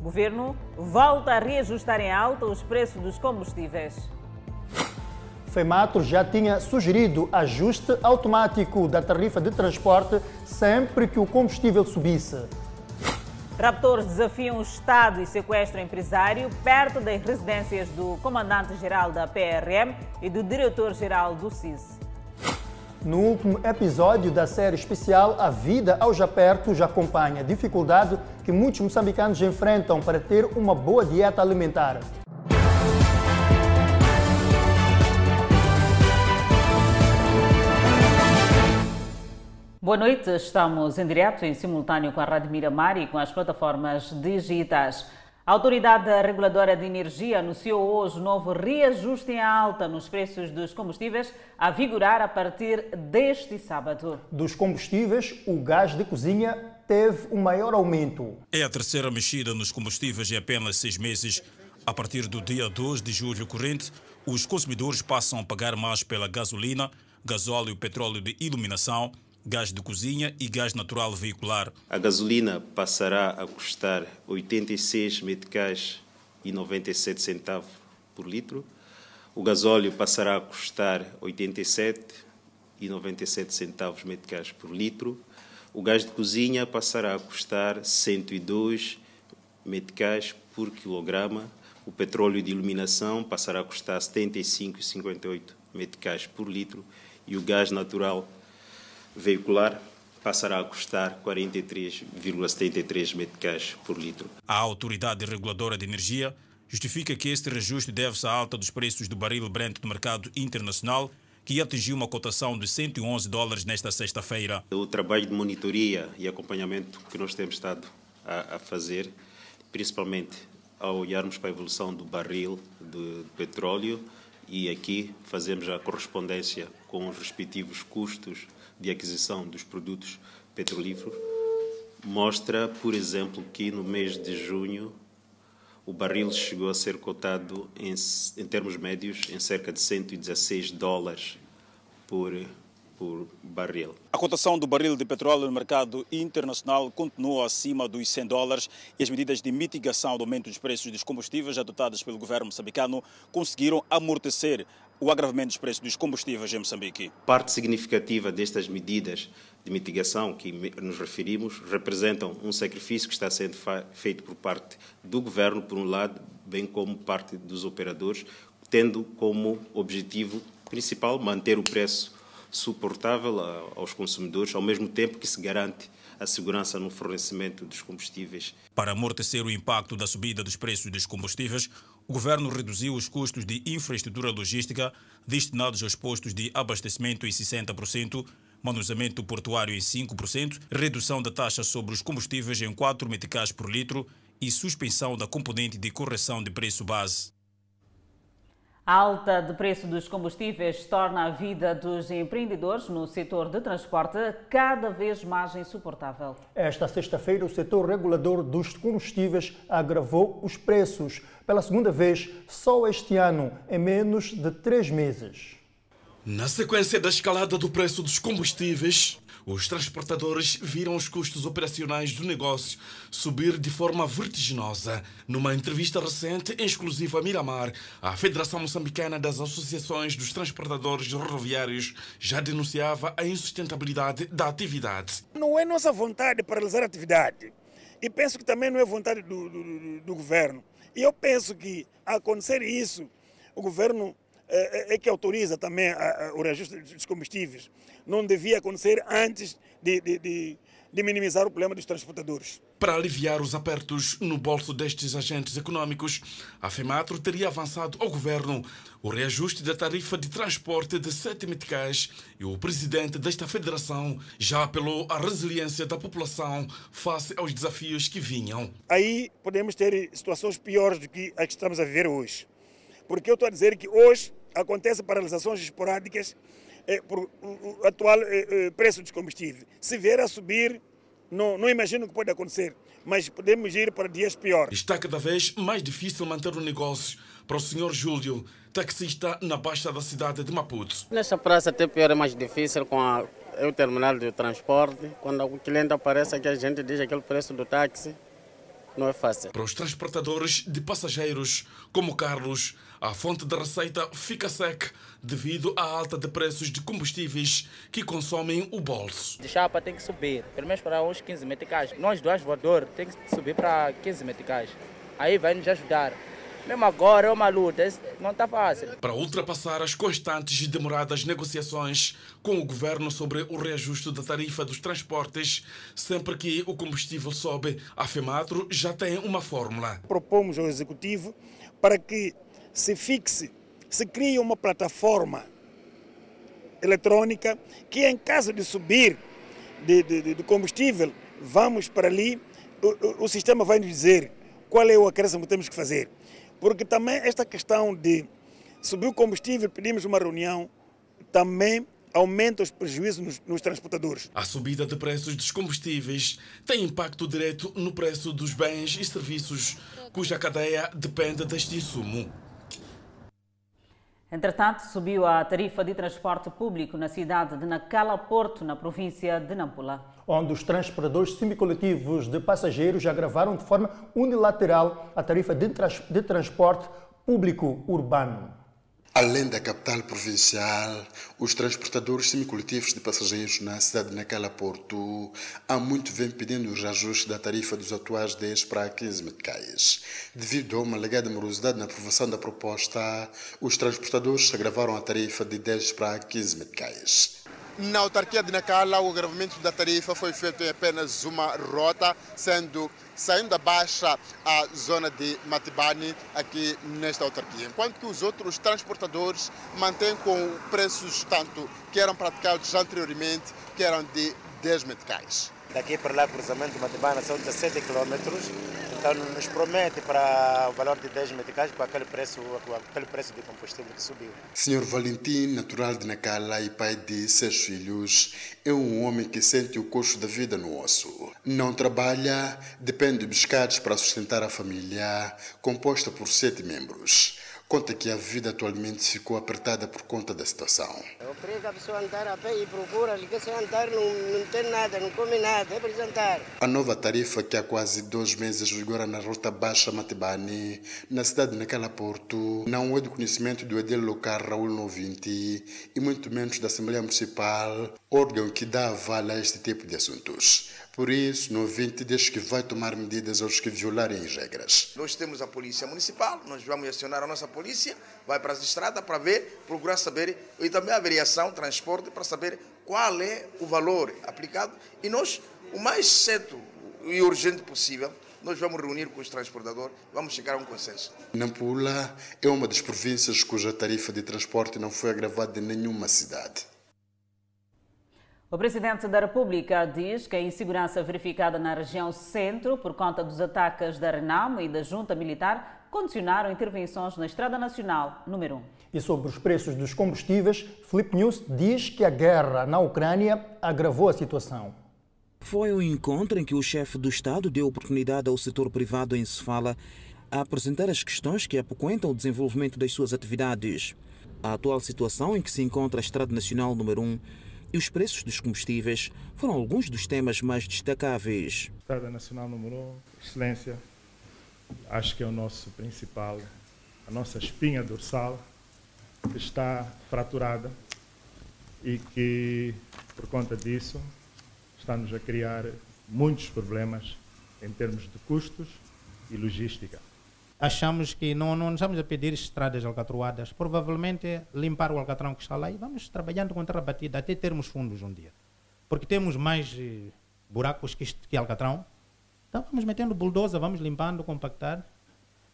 O governo volta a reajustar em alta os preços dos combustíveis. FEMATRO já tinha sugerido ajuste automático da tarifa de transporte sempre que o combustível subisse. Raptores desafiam o Estado e sequestram empresário perto das residências do comandante-geral da PRM e do diretor-geral do CIS. No último episódio da série especial A Vida ao Japerto já acompanha a dificuldade que muitos moçambicanos enfrentam para ter uma boa dieta alimentar. Boa noite, estamos em direto em simultâneo com a Rádio Miramar e com as plataformas digitais. A Autoridade Reguladora de Energia anunciou hoje novo reajuste em alta nos preços dos combustíveis a vigorar a partir deste sábado. Dos combustíveis, o gás de cozinha teve o um maior aumento. É a terceira mexida nos combustíveis em apenas seis meses. A partir do dia 2 de julho corrente, os consumidores passam a pagar mais pela gasolina, gasóleo e petróleo de iluminação, gás de cozinha e gás natural veicular. A gasolina passará a custar 86 meticais e 97 centavos por litro. O gasóleo passará a custar 87 e 97 centavos meticais por litro. O gás de cozinha passará a custar 102 meticais por quilograma. O petróleo de iluminação passará a custar 75,58 meticais por litro e o gás natural veicular passará a custar 43,73 meticais por litro. A Autoridade Reguladora de Energia justifica que este reajuste deve-se à alta dos preços do barril Brent no mercado internacional, que atingiu uma cotação de 111 dólares nesta sexta-feira. O trabalho de monitoria e acompanhamento que nós temos estado a, a fazer, principalmente ao olharmos para a evolução do barril de petróleo, e aqui fazemos a correspondência com os respectivos custos de aquisição dos produtos petrolíferos, mostra, por exemplo, que no mês de junho o barril chegou a ser cotado em, em termos médios em cerca de 116 dólares por por barril. A cotação do barril de petróleo no mercado internacional continua acima dos 100 dólares e as medidas de mitigação do aumento dos preços dos combustíveis adotadas pelo governo moçambicano conseguiram amortecer o agravamento dos preços dos combustíveis em Moçambique. Parte significativa destas medidas de mitigação que nos referimos representam um sacrifício que está sendo feito por parte do governo, por um lado, bem como parte dos operadores, tendo como objetivo principal manter o preço suportável aos consumidores, ao mesmo tempo que se garante a segurança no fornecimento dos combustíveis. Para amortecer o impacto da subida dos preços dos combustíveis, o governo reduziu os custos de infraestrutura logística destinados aos postos de abastecimento em 60%, manuseamento portuário em 5%, redução da taxa sobre os combustíveis em 4 meticais por litro e suspensão da componente de correção de preço base. A alta de preço dos combustíveis torna a vida dos empreendedores no setor de transporte cada vez mais insuportável. Esta sexta-feira, o setor regulador dos combustíveis agravou os preços pela segunda vez só este ano, em menos de três meses. Na sequência da escalada do preço dos combustíveis, os transportadores viram os custos operacionais do negócio subir de forma vertiginosa. Numa entrevista recente, exclusiva a Miramar, a Federação Moçambicana das Associações dos Transportadores Rodoviários já denunciava a insustentabilidade da atividade. Não é nossa vontade paralisar a atividade. E penso que também não é vontade do, do, do governo. E eu penso que, a acontecer isso, o governo é, é, que autoriza também o reajuste dos combustíveis. Não devia acontecer antes de, de, de, de minimizar o problema dos transportadores. Para aliviar os apertos no bolso destes agentes econômicos, a FEMATRO teria avançado ao governo o reajuste da tarifa de transporte de sete meticais e o presidente desta federação já apelou à resiliência da população face aos desafios que vinham. Aí podemos ter situações piores do que as que estamos a viver hoje. Porque eu estou a dizer que hoje acontecem paralisações esporádicas eh, por o atual eh, eh, preço dos combustíveis. Se vier a subir, não, não imagino o que pode acontecer, mas podemos ir para dias piores. Está cada vez mais difícil manter o negócio para o senhor Júlio, taxista na baixa da cidade de Maputo. Nesta praça até pior é mais difícil com a, é o terminal de transporte. Quando o cliente aparece aqui, a gente diz aquele preço do táxi. não é fácil. Para os transportadores de passageiros, como Carlos, a fonte de receita fica seca devido à alta de preços de combustíveis que consomem o bolso. De chapa tem que subir, pelo menos para uns 15 meticais. Nós do voador tem que subir para 15 meticais. Aí vai nos ajudar. Mesmo agora é uma luta, não está fácil. Para ultrapassar as constantes e demoradas negociações com o governo sobre o reajuste da tarifa dos transportes, sempre que o combustível sobe, a FEMATRO já tem uma fórmula. Propomos ao Executivo para que se fixe, se crie uma plataforma eletrônica que, em caso de subir de, de, de combustível, vamos para ali, o, o, sistema vai nos dizer qual é o acréscimo que temos que fazer. Porque também esta questão de subir o combustível, pedimos uma reunião, também aumenta os prejuízos nos, nos, transportadores. A subida de preços dos combustíveis tem impacto direto no preço dos bens e serviços, cuja cadeia depende deste insumo. Entretanto, subiu a tarifa de transporte público na cidade de Nacala Porto, na província de Nampula. Onde os transportadores semicoletivos de passageiros agravaram de forma unilateral a tarifa de, trans de transporte público urbano. Além da capital provincial, os transportadores semicoletivos de passageiros na cidade de Nacala Porto há muito vêm pedindo o reajuste da tarifa dos atuais 10 para 15 meticais. Devido a uma alegada morosidade na aprovação da proposta, os transportadores agravaram a tarifa de 10 para 15 meticais. Na autarquia de Nacala, o agravamento da tarifa foi feito em apenas uma rota, sendo saindo da Baixa à zona de Matibani, aqui nesta autarquia. Enquanto que os outros transportadores mantêm com preços tanto que eram praticados anteriormente, que eram de 10 meticais. Daqui para lá, cruzamento de Matibana, são 17 quilômetros. Então, nos promete para o valor de 10 meticais com aquele preço, com aquele preço de combustível que subiu. Senhor Valentim, natural de Nacala e pai de seis filhos, é um homem que sente o custo da vida no osso. Não trabalha, depende de pescados para sustentar a família, composta por sete membros. Conta que a vida atualmente ficou apertada por conta da situação. Obriga a pessoa a andar a pé e procura, liga sem andar, não, não tem nada, não come nada, é para andar. A nova tarifa que há quase dois meses vigora na Rota Baixa Matibani, na cidade de Nacala Porto, não é do conhecimento do edil local Raul 90 e muito menos da Assembleia Municipal, órgão que dá aval a este tipo de assuntos. Por isso, no 20 diz que vai tomar medidas aos que violarem as regras. Nós temos a Polícia Municipal, nós vamos acionar a nossa polícia, vai para as estradas para ver, procurar saber, e também a avaliação, transporte, para saber qual é o valor aplicado. E nós, o mais cedo e urgente possível, nós vamos reunir com os transportadores, vamos chegar a um consenso. Nampula é uma das províncias cuja tarifa de transporte não foi agravada em nenhuma cidade. O presidente da República diz que a insegurança verificada na região centro por conta dos ataques da Renamo e da junta militar condicionaram intervenções na Estrada Nacional número 1. E sobre os preços dos combustíveis, Felipe News diz que a guerra na Ucrânia agravou a situação. Foi um encontro em que o chefe do Estado deu oportunidade ao setor privado em Sefala a apresentar as questões que apoquentam o desenvolvimento das suas atividades. A atual situação em que se encontra a Estrada Nacional número 1 e os preços dos combustíveis foram alguns dos temas mais destacáveis. Estrada Nacional número 1, excelência, acho que é o nosso principal, a nossa espinha dorsal, que está fraturada e que, por conta disso, está-nos a criar muitos problemas em termos de custos e logística achamos que não, não estamos a pedir estradas alcatroadas, provavelmente limpar o alcatrão que está lá e vamos trabalhando contra a batida até termos fundos um dia. Porque temos mais eh, buracos que, que alcatrão, então vamos metendo bulldozer, vamos limpando, compactar.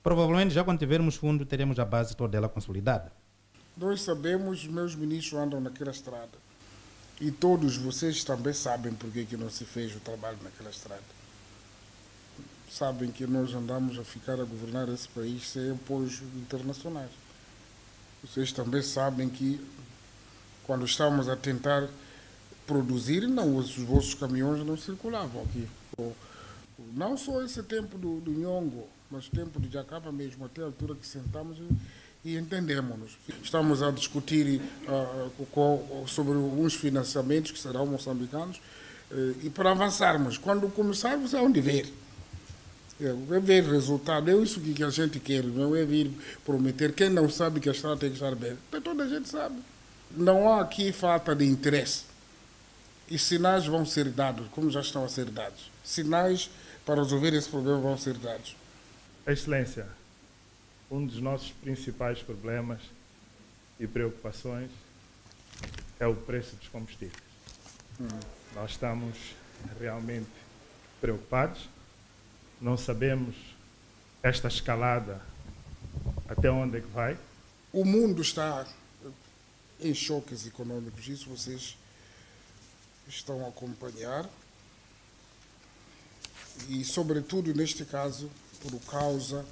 Provavelmente já quando tivermos fundo teremos a base toda ela consolidada. Nós sabemos, os meus ministros andam naquela estrada. E todos vocês também sabem por que não se fez o trabalho naquela estrada sabem que nós andamos a ficar a governar esse país sem apoios internacionais. Vocês também sabem que quando estamos a tentar produzir, não, os vossos caminhões não circulavam aqui. Não só esse tempo do, do Nhongo, mas o tempo de Jacaba mesmo, até a altura que sentamos e, e entendemos-nos. Estamos a discutir uh, sobre uns financiamentos que serão moçambicanos uh, e para avançarmos. Quando começarmos, é onde ver É, é ver resultado, é isso que a gente quer, não é vir prometer. Quem não sabe que a estrada tem que estar bem, toda a gente sabe. Não há aqui falta de interesse. E sinais vão ser dados, como já estão a ser dados. Sinais para resolver esse problema vão ser dados. Excelência, um dos nossos principais problemas e preocupações é o preço dos combustíveis. Hum. Nós estamos realmente preocupados, não sabemos esta escalada até onde é que vai. O mundo está em choques econômicos, isso vocês estão a acompanhar. E, sobretudo, neste caso, por causa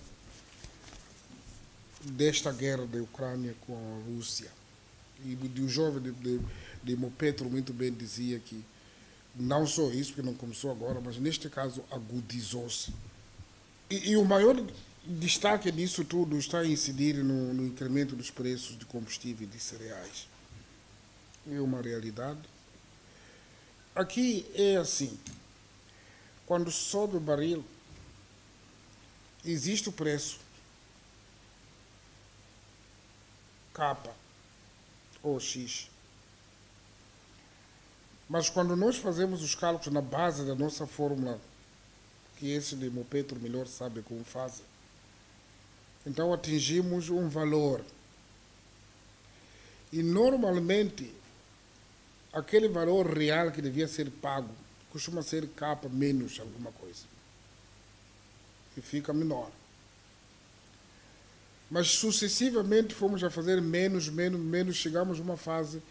desta guerra da Ucrânia com a Rússia. E o jovem de, de, de Mopetro muito bem dizia que não só isso, porque não começou agora, mas neste caso agudizou-se. E, e, o maior destaque disso tudo está a incidir no, no incremento dos preços de combustível e de cereais. É uma realidade. Aqui é assim: quando sobe o barril, existe o preço capa ou X. Mas quando nós fazemos os cálculos na base da nossa fórmula, que esse de Mopetro melhor sabe como faz, então atingimos um valor. E normalmente, aquele valor real que devia ser pago costuma ser capa menos alguma coisa. E fica menor. Mas sucessivamente fomos a fazer menos, menos, menos, chegamos a uma fase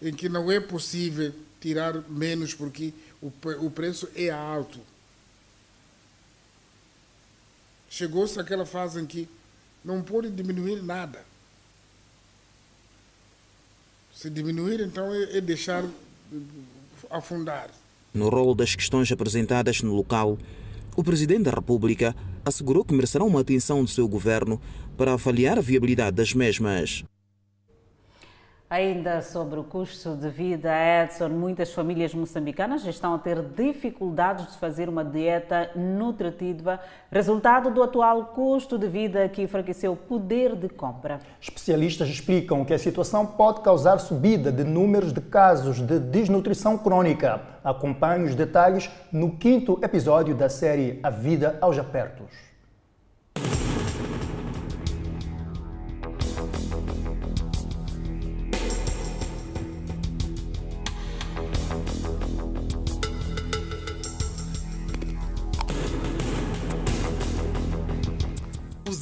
em que não é possível tirar menos porque o, o preço é alto. Chegou-se àquela fase em que não pode diminuir nada. Se diminuir, então, é, é deixar afundar. No rol das questões apresentadas no local, o Presidente da República assegurou que merecerão uma atenção do seu governo para avaliar a viabilidade das mesmas. Ainda sobre o custo de vida, Edson, muitas famílias moçambicanas estão a ter dificuldades de fazer uma dieta nutritiva, resultado do atual custo de vida que enfraqueceu o poder de compra. Especialistas explicam que a situação pode causar subida de números de casos de desnutrição crônica. Acompanhe os detalhes no quinto episódio da série A Vida aos Apertos.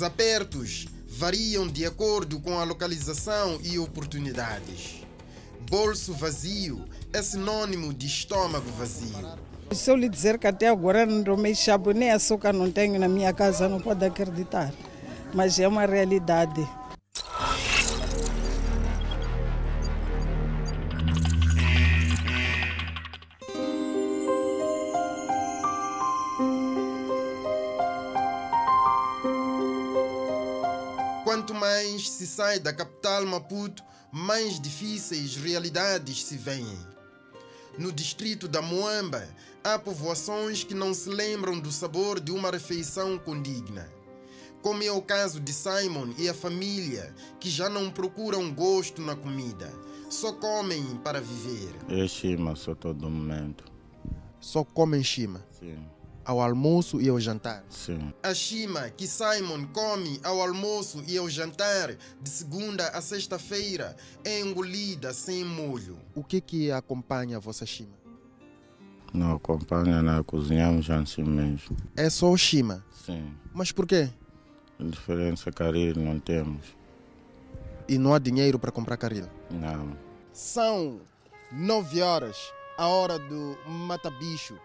Os apertos variam de acordo com a localização e oportunidades. Bolso vazio é sinônimo de estômago vazio. Se eu lhe dizer que até agora não tomei chabo, nem açúcar não tenho na minha casa, não pode acreditar. Mas é uma realidade. Sai da capital Maputo, mais difíceis realidades se veem. No distrito da Moamba, há povoações que não se lembram do sabor de uma refeição condigna. Como é o caso de Simon e a família, que já não procuram gosto na comida, só comem para viver. É chima só todo momento. Só comem chima? Sim ao almoço e ao jantar. Sim. A chima que Simon come ao almoço e ao jantar de segunda a sexta-feira é engolida sem molho. O que que acompanha a vossa chima? Não acompanha, não cozinhamos assim mesmo. É só o chima? Sim. Mas por quê? A diferença caril não temos. E não há dinheiro para comprar caril? Não. São nove horas, a hora do mata-bicho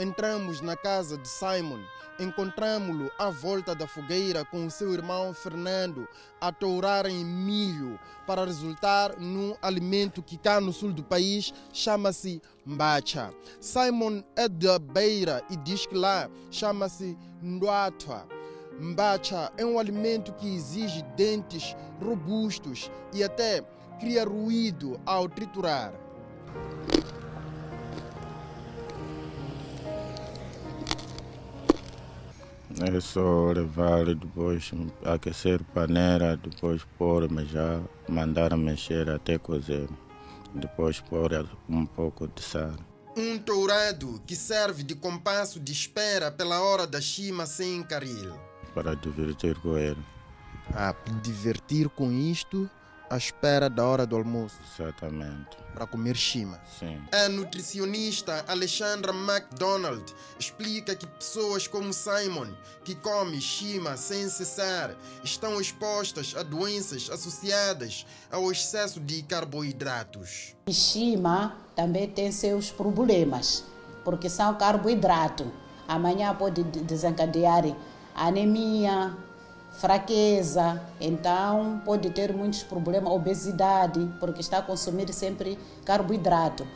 Entramos na casa de Simon, encontramos-lo à volta da fogueira com seu irmão Fernando a tourarem milho para resultar num alimento que cá no sul do país chama-se mbacha. Simon é da beira e diz que lá chama-se nduatwa. Mbacha é um alimento que exige dentes robustos e até cria ruído ao triturar. É só levar depois aquecer panela, depois pôr, mas já mandar mexer até cozer. Depois pôr um pouco de sal. Um tourado que serve de compasso de espera pela hora da chima sem caril. Para divertir com ele. Ah, divertir com isto à espera da hora do almoço. Exatamente. Para comer chima. Sim. A nutricionista Alexandra MacDonald explica que pessoas como Simon, que come chima sem cessar, estão expostas a doenças associadas ao excesso de carboidratos. Chima também tem seus problemas, porque são carboidratos. Amanhã pode desencadear anemia, fraqueza, então pode ter muitos problemas, obesidade, porque está a consumir sempre carboidrato.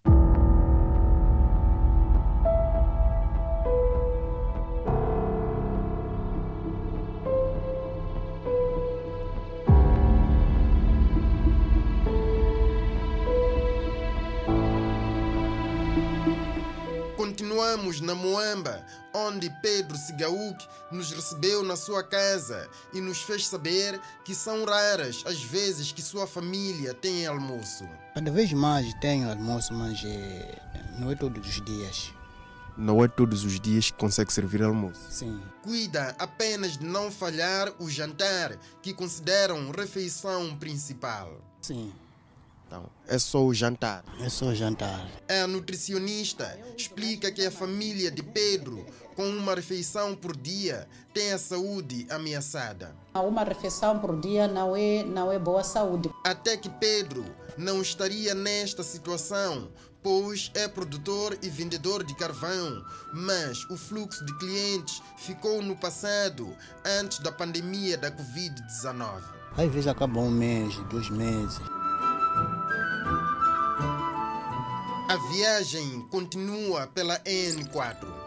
Continuamos na Moamba, onde Pedro Sigauk nos recebeu na sua casa e nos fez saber que são raras as vezes que sua família tem almoço. Cada vez mais tenho almoço, mas é, não é todos os dias. Não é todos os dias que consegue servir almoço. Sim. Cuida apenas de não falhar o jantar, que consideram refeição principal. Sim. Então, é só o jantar. É só o jantar. A nutricionista explica que a família de Pedro, com uma refeição por dia, tem a saúde ameaçada. Uma refeição por dia não é, não é boa saúde. Até que Pedro não estaria nesta situação, pois é produtor e vendedor de carvão, mas o fluxo de clientes ficou no passado, antes da pandemia da Covid-19. Às vezes acaba um mês, dois meses. A viagem continua pela N4.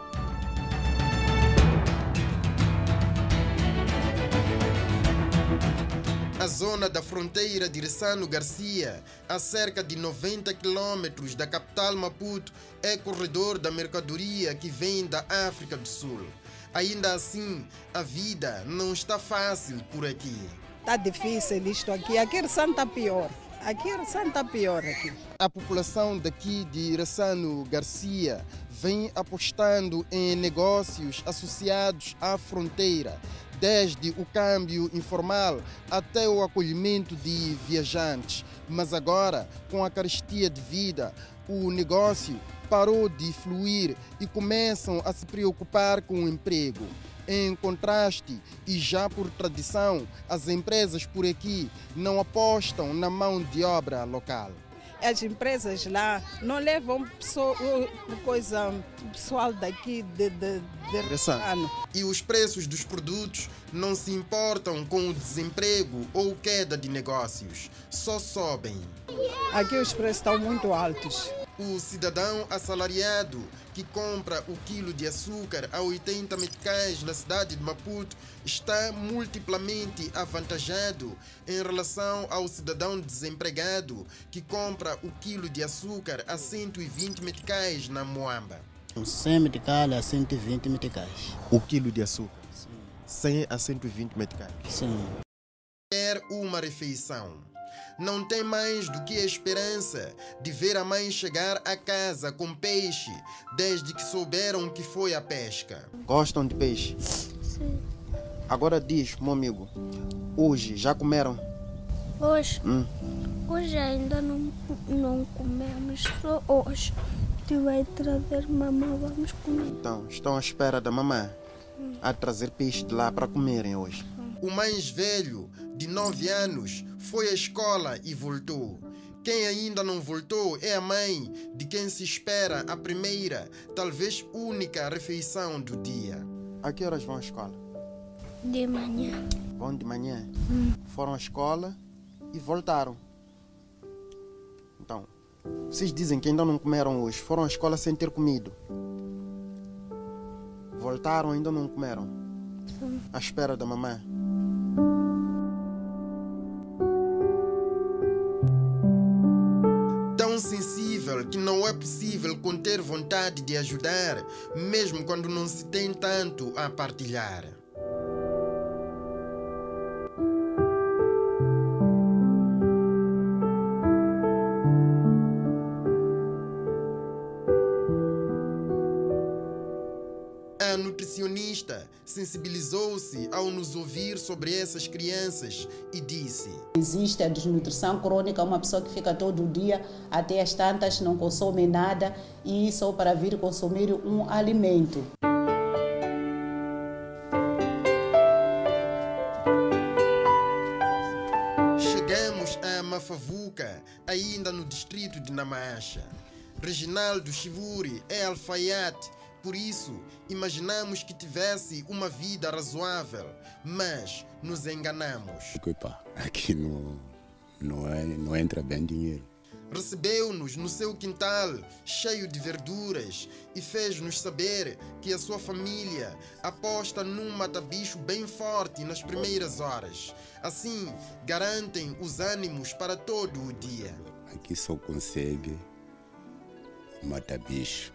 A zona da fronteira de Ressano Garcia, a cerca de 90 quilômetros da capital Maputo, é corredor da mercadoria que vem da África do Sul. Ainda assim, a vida não está fácil por aqui. Está difícil isto aqui. Aqui Ressano está pior. Aqui Ressano está pior aqui. A população daqui de Ressano Garcia vem apostando em negócios associados à fronteira, desde o câmbio informal até o acolhimento de viajantes. Mas agora, com a carestia de vida, o negócio parou de fluir e começam a se preocupar com o emprego. Em contraste, e já por tradição, as empresas por aqui não apostam na mão de obra local. As empresas lá não levam pessoa, coisa, pessoal daqui de, de, de ano. E os preços dos produtos não se importam com o desemprego ou queda de negócios, só sobem. Aqui os preços estão muito altos. O cidadão assalariado que compra o quilo de açúcar a 80 meticais na cidade de Maputo está multiplamente avantajado em relação ao cidadão desempregado que compra o quilo de açúcar a 120 meticais na Moamba. 100 meticais a 120 meticais. O quilo de açúcar? Sim. 100 a 120 meticais? Sim. Quer uma refeição não tem mais do que a esperança de ver a mãe chegar a casa com peixe, desde que souberam que foi a pesca. Gostam de peixe? Sim. Agora diz, meu amigo, hoje já comeram? Hoje? Hum. Hoje ainda não, não comemos, só hoje. Tu vai trazer mamãe, vamos comer. Então, estão à espera da mamãe hum. a trazer peixe de lá para comerem hoje. O mais velho, de 9 anos, foi à escola e voltou. Quem ainda não voltou é a mãe, de quem se espera a primeira, talvez única refeição do dia. A que horas vão à escola? De manhã. Vão de manhã? Hum. Foram à escola e voltaram. Então, vocês dizem que ainda não comeram hoje, foram à escola sem ter comido. Voltaram ainda não comeram. Sim. À espera da mamãe. Tão sensível que não é possível conter vontade de ajudar, mesmo quando não se tem tanto a partilhar. Nutricionista sensibilizou-se ao nos ouvir sobre essas crianças e disse: Existe a desnutrição crônica, uma pessoa que fica todo dia até as tantas, não consome nada e só para vir consumir um alimento. Chegamos a Mafavuca, ainda no distrito de Namacha. Reginaldo Chivuri é alfaiate, por isso imaginamos que tivesse uma vida razoável, mas nos enganamos. Equipa, aqui não, não, é, não entra bem dinheiro. Recebeu-nos no seu quintal, cheio de verduras, e fez-nos saber que a sua família aposta num mata-bicho bem forte nas primeiras horas. Assim, garantem os ânimos para todo o dia. Aqui só consegue mata-bicho.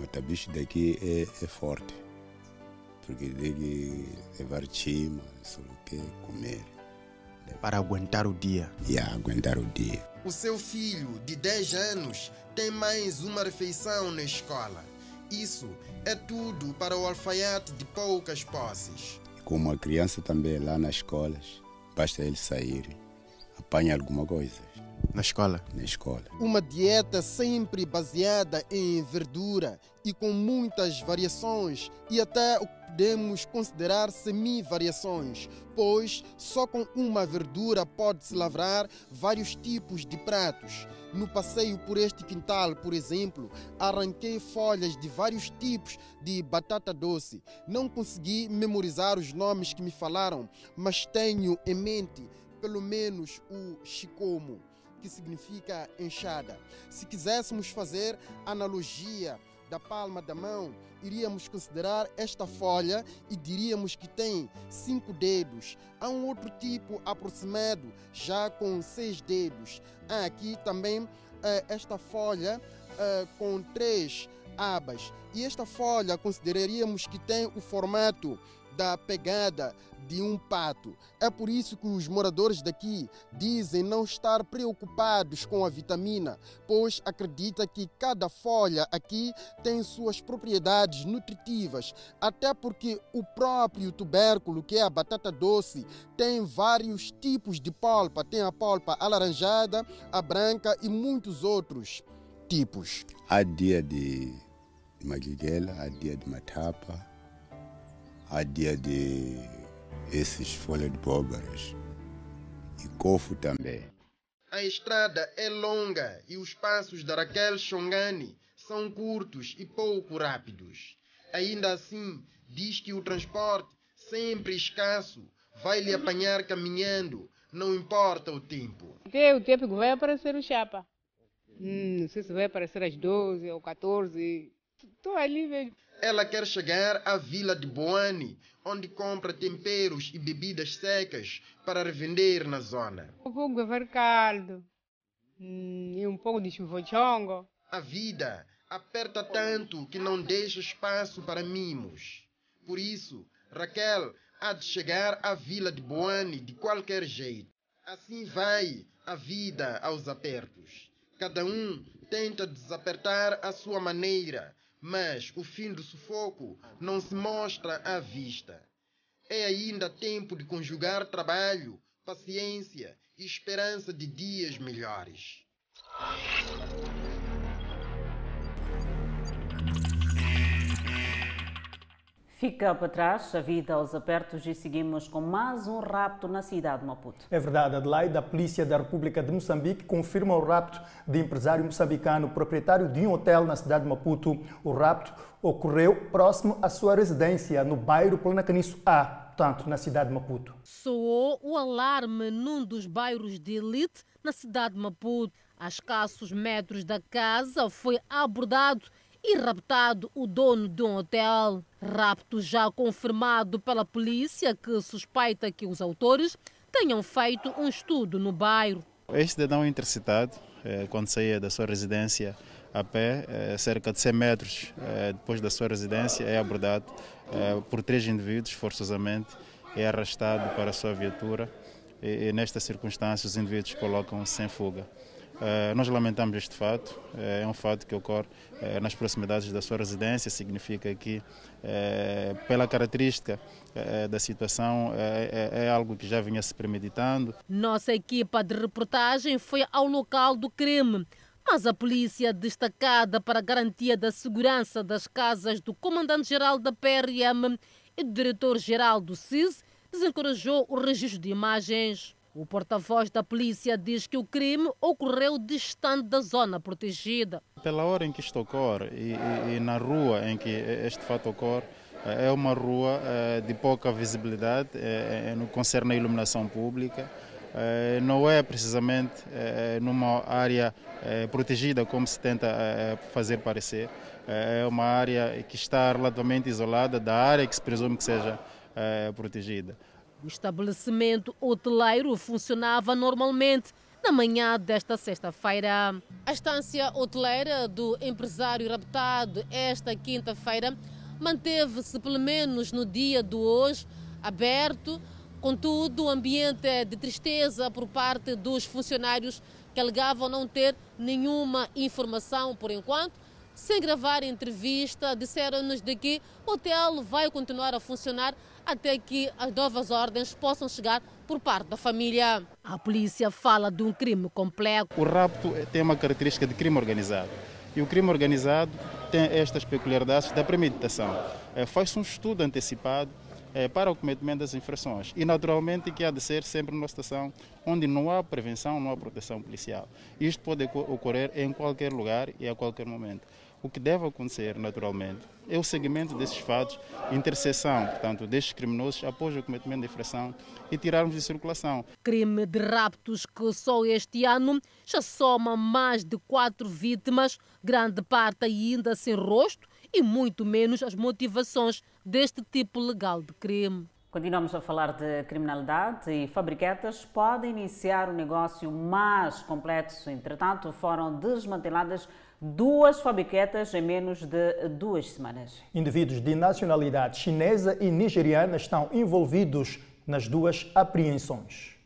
Mata-bicho daqui é, é forte, porque tem que levar cima, só quer comer. Para aguentar o dia. E aguentar o dia. O seu filho, de 10 anos, tem mais uma refeição na escola. Isso é tudo para o alfaiate de poucas posses. Como a criança também lá nas escolas, basta ele sair, apanha alguma coisa. Na escola? Na escola. Uma dieta sempre baseada em verdura e com muitas variações e até o que podemos considerar semi-variações, pois só com uma verdura pode-se lavrar vários tipos de pratos. No passeio por este quintal, por exemplo, arranquei folhas de vários tipos de batata doce. Não consegui memorizar os nomes que me falaram, mas tenho em mente pelo menos o chicomo que significa enxada. Se quiséssemos fazer analogia da palma da mão, iríamos considerar esta folha e diríamos que tem cinco dedos. Há um outro tipo aproximado, já com seis dedos. Há aqui também eh, esta folha eh, com três abas. E esta folha consideraríamos que tem o formato da pegada de um pato. É por isso que os moradores daqui dizem não estar preocupados com a vitamina, pois acredita que cada folha aqui tem suas propriedades nutritivas, até porque o próprio tubérculo, que é a batata doce, tem vários tipos de polpa, tem a polpa alaranjada, a branca e muitos outros tipos. Há dia de maguiguela, há dia de matapa, há dia de esses folhas de bóbaras e cofo também. A estrada é longa e os passos da Raquel Xongani são curtos e pouco rápidos. Ainda assim, diz que o transporte, sempre escasso, vai lhe apanhar caminhando, não importa o tempo. Até o tempo que vai aparecer o chapa. Hum, não sei se vai aparecer às 12 ou 14. Estou ali mesmo. Ela quer chegar à vila de Boane, onde compra temperos e bebidas secas para revender na zona. Um pouco de caldo hum, e um pouco de chuvochongo. A vida aperta tanto que não deixa espaço para mimos. Por isso, Raquel há de chegar à vila de Boane de qualquer jeito. Assim vai a vida aos apertos. Cada um tenta desapertar à sua maneira, mas o fim do sufoco não se mostra à vista. É ainda tempo de conjugar trabalho, paciência e esperança de dias melhores. Fica para trás a vida aos apertos e seguimos com mais um rapto na cidade de Maputo. É verdade, Adelaide, a Polícia da República de Moçambique confirma o rapto de empresário moçambicano, proprietário de um hotel na cidade de Maputo. O rapto ocorreu próximo à sua residência, no bairro Planacaniço A, portanto, na cidade de Maputo. Soou o alarme num dos bairros de elite na cidade de Maputo. A escassos metros da casa foi abordado e raptado o dono de um hotel. Rapto já confirmado pela polícia, que suspeita que os autores tenham feito um estudo no bairro. Este cidadão intercitado, quando saía da sua residência a pé, cerca de 100 metros depois da sua residência, é abordado por três indivíduos, forçosamente, é arrastado para a sua viatura e, nestas circunstâncias, os indivíduos colocam-se em fuga. Uh, nós lamentamos este fato, uh, é um fato que ocorre uh, nas proximidades da sua residência, significa que, pela característica da situação, é, é algo que já vinha se premeditando. Nossa equipa de reportagem foi ao local do crime, mas a polícia, destacada para garantia da segurança das casas do comandante-geral da PRM e do diretor-geral do CIS, desencorajou o registro de imagens. O porta-voz da polícia diz que o crime ocorreu distante da zona protegida. Pela hora em que isto ocorre e, e, e na rua em que este fato ocorre, é uma rua é, de pouca visibilidade é, no que concerne à iluminação pública. Não é precisamente numa área protegida como se tenta fazer parecer. É uma área que está relativamente isolada da área que se presume que seja protegida. O estabelecimento hoteleiro funcionava normalmente na manhã desta sexta-feira. A estância hoteleira do empresário raptado esta quinta-feira manteve-se pelo menos no dia de hoje aberto. Contudo, o ambiente é de tristeza por parte dos funcionários que alegavam não ter nenhuma informação por enquanto. Sem gravar entrevista, disseram-nos de que o hotel vai continuar a funcionar até que as novas ordens possam chegar por parte da família. A polícia fala de um crime complexo. O rapto tem uma característica de crime organizado. E o crime organizado tem estas peculiaridades da premeditação. É, Faz-se um estudo antecipado é, para o cometimento das infrações. E, naturalmente, que há de ser sempre numa situação onde não há prevenção, não há proteção policial. Isto pode ocorrer em qualquer lugar e a qualquer momento. O que deve acontecer, naturalmente, é o seguimento desses fatos, interseção, portanto, destes criminosos após o cometimento de infração e tirarmos de circulação. Crime de raptos que só este ano já soma mais de quatro vítimas, grande parte ainda sem rosto e muito menos as motivações deste tipo legal de crime. Continuamos a falar de criminalidade e fabriquetas podem iniciar um negócio mais complexo. Entretanto, foram desmanteladas duas fabriquetas em menos de duas semanas. Indivíduos de nacionalidade chinesa e nigeriana estão envolvidos nas duas apreensões.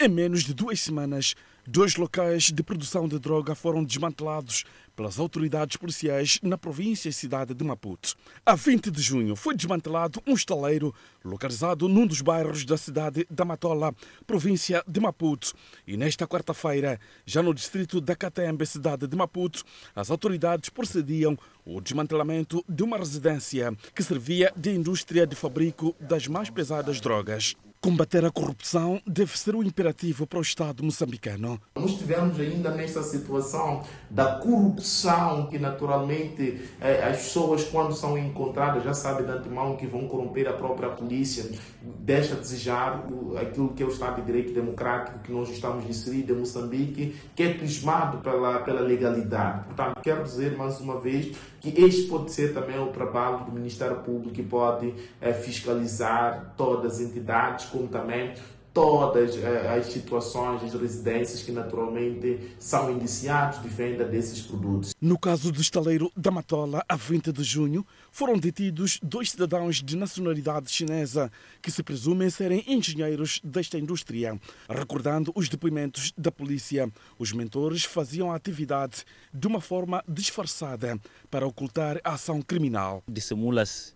Em menos de duas semanas, dois locais de produção de droga foram desmantelados pelas autoridades policiais na província e cidade de Maputo. A 20 de junho foi desmantelado um estaleiro localizado num dos bairros da cidade da Matola, província de Maputo. E nesta quarta-feira, já no distrito da Catembe, cidade de Maputo, as autoridades procediam ao desmantelamento de uma residência que servia de indústria de fabrico das mais pesadas drogas. Combater a corrupção deve ser um imperativo para o Estado moçambicano. Nós estivemos ainda nesta situação da corrupção, que naturalmente eh, as pessoas, quando são encontradas, já sabem de antemão que vão corromper a própria polícia, deixa a desejar aquilo que é o Estado de Direito Democrático que nós estamos inseridos em Moçambique, que é crismado pela, pela legalidade. Portanto, quero dizer mais uma vez que este pode ser também o trabalho do Ministério Público, que pode eh, fiscalizar todas as entidades como também todas eh, as situações, as residências que naturalmente são indiciados de venda desses produtos. No caso do estaleiro da Matola, a 20 de junho, foram detidos dois cidadãos de nacionalidade chinesa que se presumem serem engenheiros desta indústria. Recordando os depoimentos da polícia, os mentores faziam a atividade de uma forma disfarçada para ocultar a ação criminal. Dissimula-se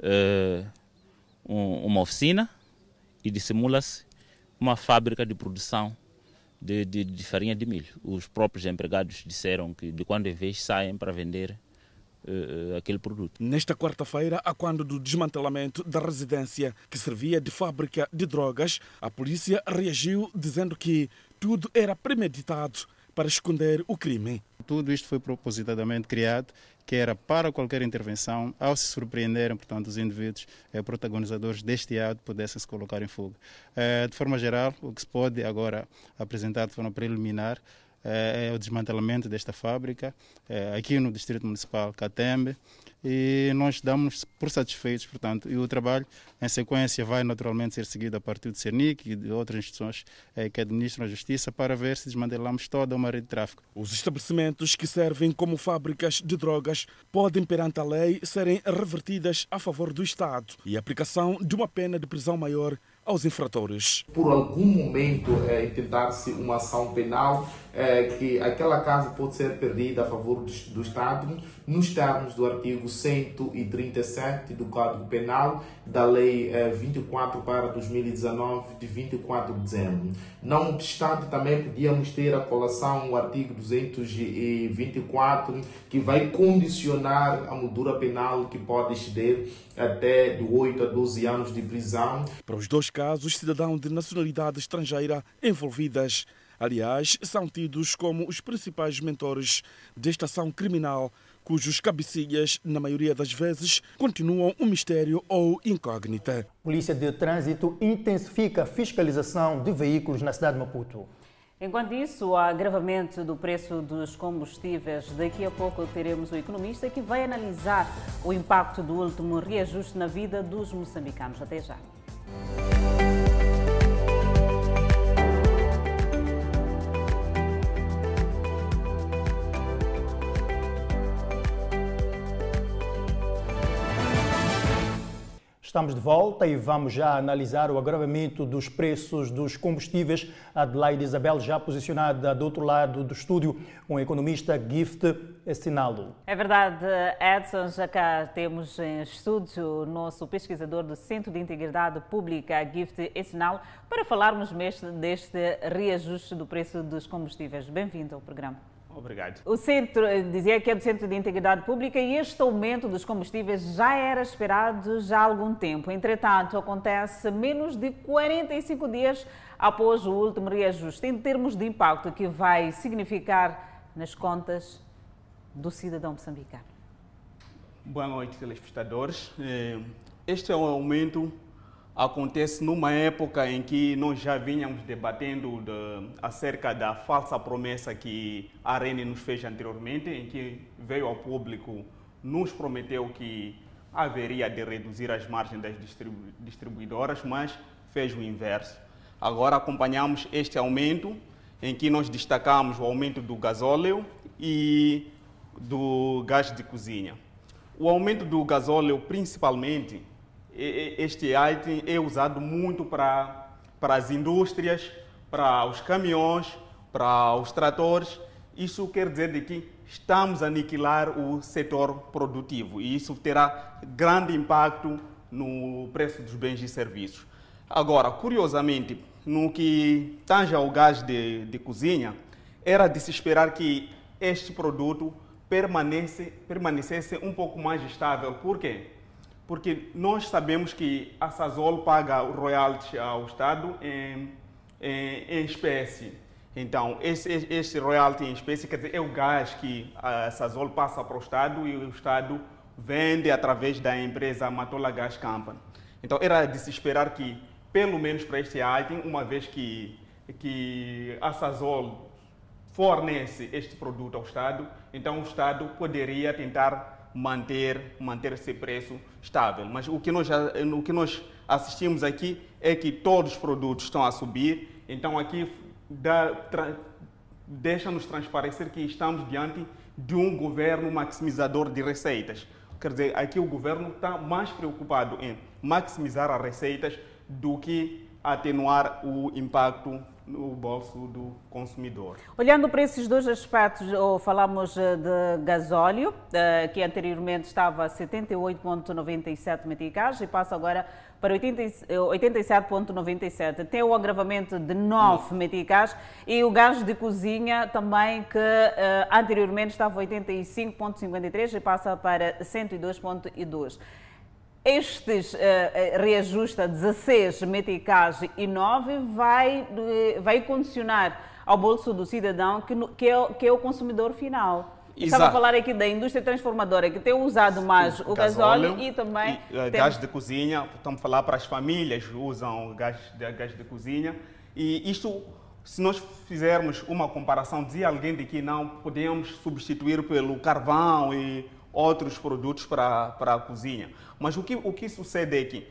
uh, uma oficina e dissimula-se uma fábrica de produção de, de, de, farinha de milho. Os próprios empregados disseram que de quando em vez saem para vender uh, aquele produto. Nesta quarta-feira, a quando do desmantelamento da residência que servia de fábrica de drogas, a polícia reagiu dizendo que tudo era premeditado para esconder o crime. Tudo isto foi propositadamente criado que era para qualquer intervenção, ao se surpreenderem, portanto, os indivíduos eh, protagonizadores deste ato pudessem se colocar em fuga. Eh, de forma geral, o que se pode agora apresentar de forma preliminar é o desmantelamento desta fábrica eh, aqui no Distrito Municipal Catembe e nós damos por satisfeitos, portanto, e o trabalho em sequência vai naturalmente ser seguido a partir do CERNIC e de outras instituições eh, que administram a justiça para ver se desmantelamos toda uma rede de tráfico. Os estabelecimentos que servem como fábricas de drogas podem, perante a lei, serem revertidas a favor do Estado e a aplicação de uma pena de prisão maior aos infratores. Por algum momento é, tentar-se uma ação penal é, que aquela casa pode ser perdida a favor do, do Estado nos termos do artigo 137 do Código Penal da Lei é, 24 para 2019 de 24 de dezembro. Não obstante, também podíamos ter a colação o artigo 224 que vai condicionar a moldura penal que pode exceder até de 8 a 12 anos de prisão. Para os dois casos, cidadãos de nacionalidade estrangeira envolvidas, aliás, são tidos como os principais mentores desta ação criminal, cujos cabecilhas, na maioria das vezes, continuam um mistério ou incógnita. Polícia de Trânsito intensifica a fiscalização de veículos na cidade de Maputo. Enquanto isso, o agravamento do preço dos combustíveis. Daqui a pouco teremos o economista que vai analisar o impacto do último reajuste na vida dos moçambicanos. Até já. Estamos de volta e vamos já analisar o agravamento dos preços dos combustíveis. Adelaide Isabel, já posicionada do outro lado do estúdio, um economista Gift assinalo. É verdade, Edson, já cá temos em estúdio o nosso pesquisador do Centro de Integridade Pública, Gift Assinalo, para falarmos deste reajuste do preço dos combustíveis. Bem-vindo ao programa. Obrigado. O centro dizia que é do Centro de Integridade Pública e este aumento dos combustíveis já era esperado já há algum tempo. Entretanto, acontece menos de 45 dias após o último reajuste, em termos de impacto que vai significar nas contas do cidadão moçambicano. Boa noite, telespectadores. Este é um aumento acontece numa época em que nós já vinhamos debatendo de, acerca da falsa promessa que a Arene nos fez anteriormente, em que veio ao público, nos prometeu que haveria de reduzir as margens das distribu distribuidoras, mas fez o inverso. Agora acompanhamos este aumento, em que nós destacamos o aumento do gasóleo e do gás de cozinha. O aumento do gasóleo, principalmente, este item é usado muito para, para as indústrias, para os caminhões, para os tratores. Isso quer dizer de que estamos a aniquilar o setor produtivo e isso terá grande impacto no preço dos bens e serviços. Agora, curiosamente, no que tange ao gás de, de cozinha, era de se esperar que este produto permanece, permanecesse um pouco mais estável. Por quê? Porque nós sabemos que a Sazol paga o royalty ao Estado em, em, em espécie. Então, esse, esse royalty em espécie quer dizer, é o gás que a Sazol passa para o Estado e o Estado vende através da empresa Matola Gas Company. Então, era de se esperar que, pelo menos para este item, uma vez que, que a Sazol fornece este produto ao Estado, então o Estado poderia tentar manter, manter esse preço estável. Mas o que, nós, o que nós assistimos aqui é que todos os produtos estão a subir, então aqui deixa-nos transparecer que estamos diante de um governo maximizador de receitas. Quer dizer, aqui o governo está mais preocupado em maximizar as receitas do que atenuar o impacto no bolso do consumidor. Olhando para esses dois aspectos, falamos eh, de gasóleo, eh, que anteriormente estava a 78,97 meticais e passa agora para 87,97. Eh, Tem o agravamento de 9 meticais e o gás de cozinha também, que anteriormente estava a 85,53 e passa para 102,2. Estes uh, reajuste a 16 meticais e 9 vai, uh, vai condicionar ao bolso do cidadão que, que, é, que é o consumidor final. Exato. Estava a falar aqui da indústria transformadora que tem usado mais o, o gasóleo, e também. E, uh, Gás de cozinha, estamos a falar para as famílias usam gás de, gás de cozinha. E isto, se nós fizermos uma comparação, dizia alguém de que não podemos substituir pelo carvão e outros produtos para, para a cozinha. Mas o que, o que sucede é que,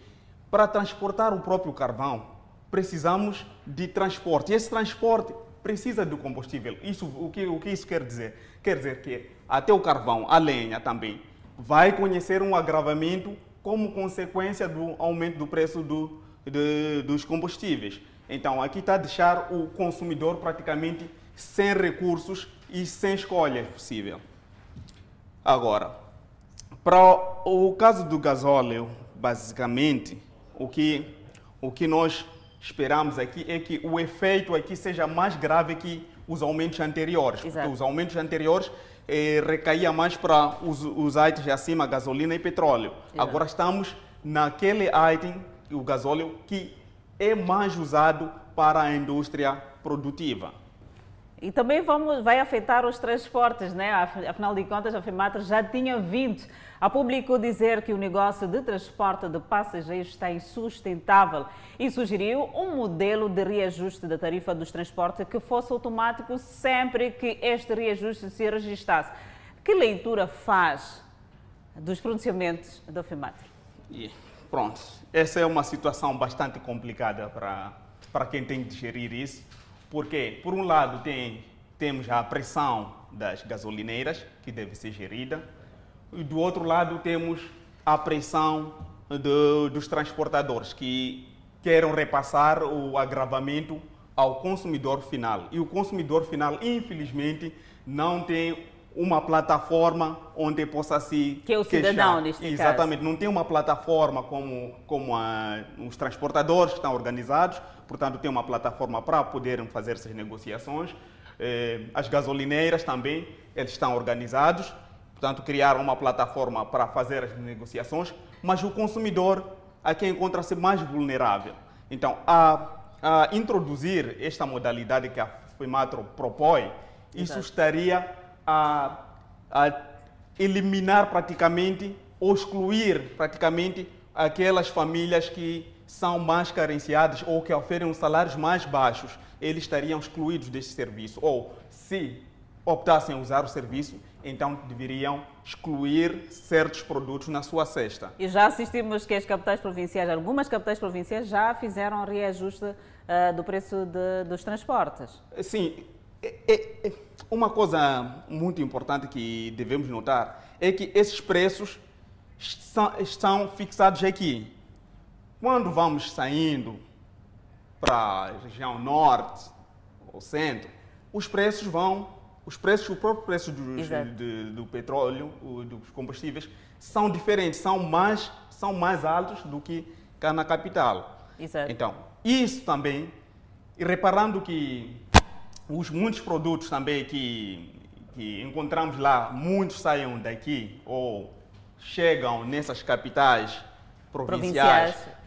para transportar o próprio carvão, precisamos de transporte. E esse transporte precisa do combustível. Isso, o, que, o que isso quer dizer? Quer dizer que até o carvão, a lenha também, vai conhecer um agravamento como consequência do aumento do preço do, de, dos combustíveis. Então, aqui está a deixar o consumidor praticamente sem recursos e sem escolha possível. Agora, para o caso do gasóleo, basicamente, o que, o que nós esperamos aqui é que o efeito aqui seja mais grave que os aumentos anteriores. Exato. Porque os aumentos anteriores eh, recaía mais para os, os itens acima, gasolina e petróleo. Exato. Agora estamos naquele item, o gasóleo, que é mais usado para a indústria produtiva. E também vamos, vai afetar os transportes, né? Afinal de contas, a FEMATRA já tinha vindo a público dizer que o negócio de transporte de passageiros está insustentável e sugeriu um modelo de reajuste da tarifa dos transportes que fosse automático sempre que este reajuste se registrasse. Que leitura faz dos pronunciamentos da FEMATRA? Pronto, essa é uma situação bastante complicada para, para quem tem de gerir isso porque, por um lado, tem, temos a pressão das gasolineiras, que deve ser gerida, e do outro lado, temos a pressão de, dos transportadores, que querem repassar o agravamento ao consumidor final. E o consumidor final, infelizmente, não tem uma plataforma onde possa se que é o cidadão neste exatamente caso. não tem uma plataforma como como a, os transportadores que estão organizados portanto tem uma plataforma para poderem fazer essas negociações. Eh, as gasolineiras também eles estão organizados. Portanto criaram uma plataforma para fazer as negociações. Mas o consumidor aqui encontra-se mais vulnerável. Então a, a introduzir esta modalidade que a FEMATRO propõe isso Exato. estaria a, a eliminar praticamente ou excluir praticamente aquelas famílias que são mais carenciadas ou que oferem salários mais baixos, eles estariam excluídos deste serviço. Ou, se optassem a usar o serviço, então deveriam excluir certos produtos na sua cesta. E já assistimos que as capitais provinciais, algumas capitais provinciais já fizeram reajuste uh, do preço de, dos transportes. Sim, é, é, é, uma coisa muito importante que devemos notar é que esses preços estão fixados aqui. Quando vamos saindo para a região norte ou centro, os preços vão, os preços, o próprio preço do, do, do petróleo, dos combustíveis, são diferentes, são mais, são mais altos do que cá na capital. Exato. Então, isso também, e reparando que os muitos produtos também que, que encontramos lá, muitos saem daqui ou chegam nessas capitais provinciais, provinciais.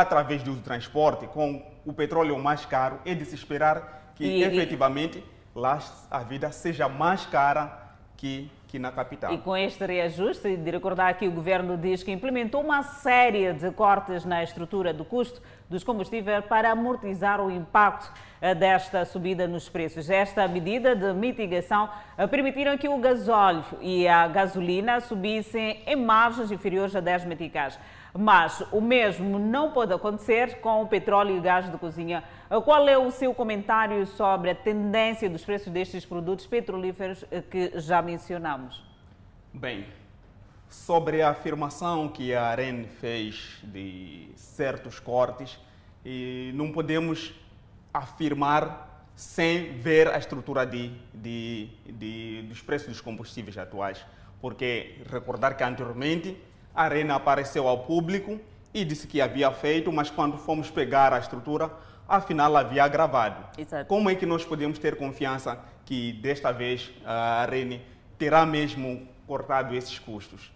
Através do transporte, com o petróleo mais caro, é de se esperar que e, efetivamente e... lá a vida seja mais cara que aqui na capital. E com este reajuste, de recordar que o governo diz que implementou uma série de cortes na estrutura do custo dos combustíveis para amortizar o impacto eh, desta subida nos preços. Esta medida de mitigação eh, permitiram que o gasóleo e a gasolina subissem em margens inferiores a 10 meticais. Mas o mesmo não pode acontecer com o petróleo e gás de cozinha. Qual é o seu comentário sobre a tendência dos preços destes produtos petrolíferos que já mencionamos? Bem, sobre a afirmação que a AREN fez de certos cortes, e não podemos afirmar sem ver a estrutura de, de, de, dos preços dos combustíveis atuais. Porque recordar que anteriormente Arena apareceu ao público e disse que havia feito, mas quando fomos pegar a estrutura, afinal havia agravado. Exato. Como é que nós podemos ter confiança que desta vez a Arena terá mesmo cortado esses custos?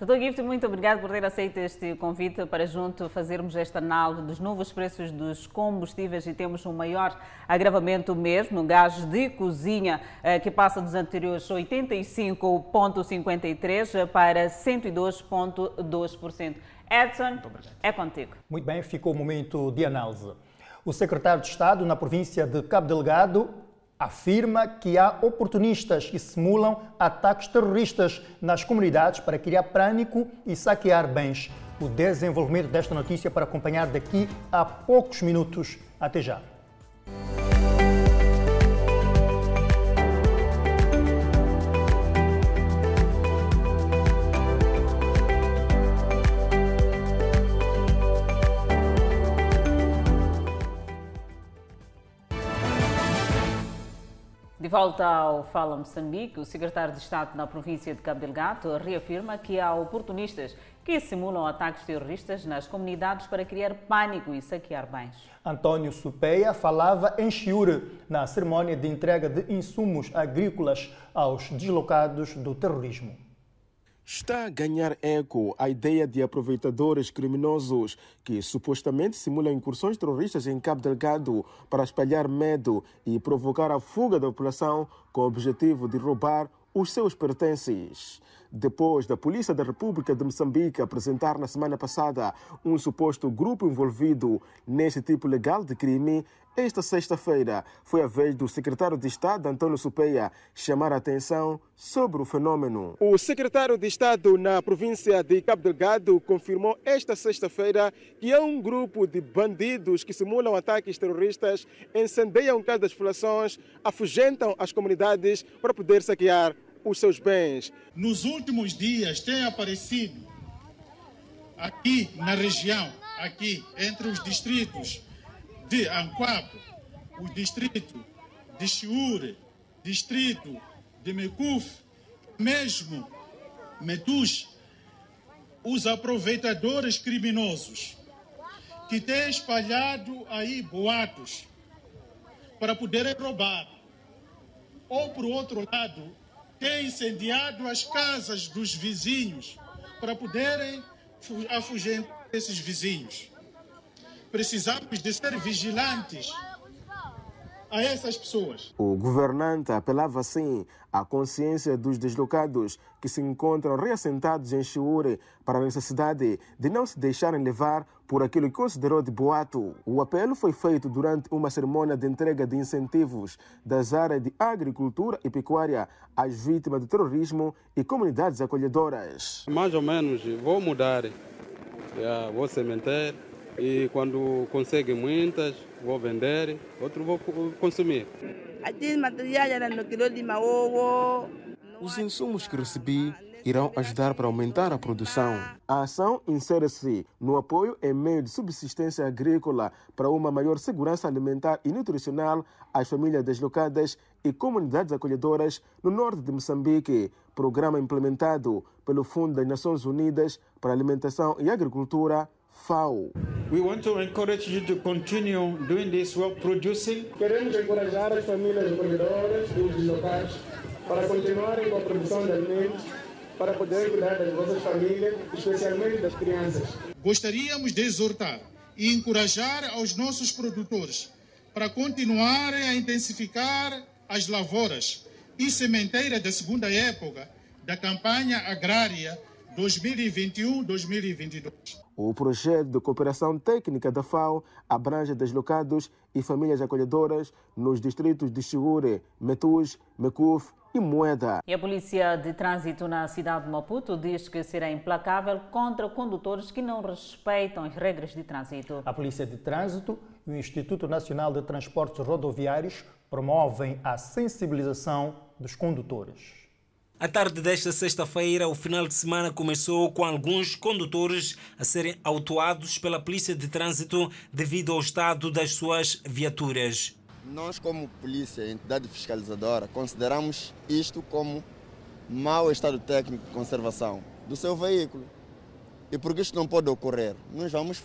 Doutor Gift, muito obrigado por ter aceito este convite para junto fazermos esta análise dos novos preços dos combustíveis e temos um maior agravamento mesmo no gás de cozinha, eh, que passa dos anteriores 85,53% para 102,2%. Edson, é contigo. Muito bem, ficou o momento de análise. O secretário de Estado na província de Cabo Delgado afirma que há oportunistas que simulam ataques terroristas nas comunidades para criar pânico e saquear bens. O desenvolvimento desta notícia para acompanhar daqui a poucos minutos. Até já. Volta ao Fala Moçambique, o secretário de Estado na província de Cabo Delgado reafirma que há oportunistas que simulam ataques terroristas nas comunidades para criar pânico e saquear bens. Antônio Supeia falava em Chiure, na cerimônia de entrega de insumos agrícolas aos deslocados do terrorismo. Está a ganhar eco a ideia de aproveitadores criminosos que supostamente simulam incursões terroristas em Cabo Delgado para espalhar medo e provocar a fuga da população com o objetivo de roubar os seus pertences. Depois da Polícia da República de Moçambique apresentar na semana passada um suposto grupo envolvido nesse tipo legal de crime, esta sexta-feira foi a vez do secretário de Estado, Antônio Supeia, chamar a atenção sobre o fenômeno. O secretário de Estado na província de Cabo Delgado confirmou esta sexta-feira que há um grupo de bandidos que simulam ataques terroristas, incendeiam casa das populações, afugentam as comunidades para poder saquear os seus bens. Nos últimos dias tem aparecido aqui na região, aqui entre os distritos de Anquapo, o distrito de Chiure, distrito de Mecuf, mesmo Metus, os aproveitadores criminosos que têm espalhado aí boatos para poderem roubar. Ou, por outro lado, têm incendiado as casas dos vizinhos para poderem afugentar esses vizinhos. Precisamos de ser vigilantes a essas pessoas. O governante apelava assim à consciência dos deslocados que se encontram reassentados em Chiure para a necessidade de não se deixarem levar por aquilo que considerou de boato. O apelo foi feito durante uma cerimônia de entrega de incentivos das áreas de agricultura e pecuária às vítimas do terrorismo e comunidades acolhedoras. Mais ou menos vou mudar, Já, vou sementar e quando consegue muitas vou vender, outro vou consumir. Os insumos que recebi irão ajudar para aumentar a produção. A ação insere-se no apoio em meio de subsistência agrícola para uma maior segurança alimentar e nutricional às famílias deslocadas e comunidades acolhedoras no norte de Moçambique, programa implementado pelo Fundo das Nações Unidas para Alimentação e Agricultura, FAO. We want to encourage you to continue doing this work, producing. Queremos encorajar as famílias acolhedoras dos locais para continuarem com a produção de alimentos para poderem cuidar das vossas famílias, especialmente das crianças. Gostaríamos de exortar e encorajar aos nossos produtores para continuarem a intensificar as lavouras e sementeiras da segunda época da campanha agrária 2021-2022. O projeto de cooperação técnica da FAO abrange deslocados e famílias acolhedoras nos distritos de Chiure, Metus, Mecuf e Moeda. E a Polícia de Trânsito na cidade de Maputo diz que será implacável contra condutores que não respeitam as regras de trânsito. A Polícia de Trânsito e o Instituto Nacional de Transportes Rodoviários promovem a sensibilização dos condutores. A tarde desta sexta-feira, o final de semana começou com alguns condutores a serem autuados pela Polícia de Trânsito devido ao estado das suas viaturas. Nós, como polícia, entidade fiscalizadora, consideramos isto como mau estado técnico de conservação do seu veículo. E porque isto não pode ocorrer, nós vamos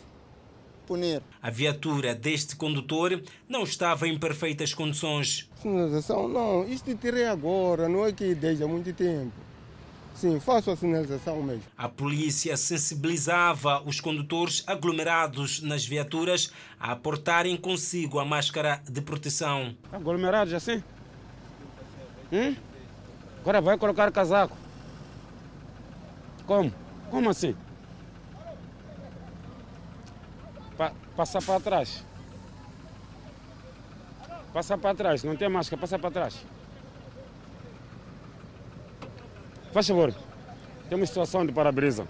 punir. A viatura deste condutor não estava em perfeitas condições. Sinalização, não, isto tirei agora, não é que desde há muito tempo. Sim, faço a sinalização mesmo. A polícia sensibilizava os condutores aglomerados nas viaturas a portarem consigo a máscara de proteção. Aglomerados assim? Hum? Agora vai colocar casaco. Como? Como assim? Pa passa para trás. Passa para trás, não tem máscara, passa para trás. Faz favor, tem uma situação de para-brisa.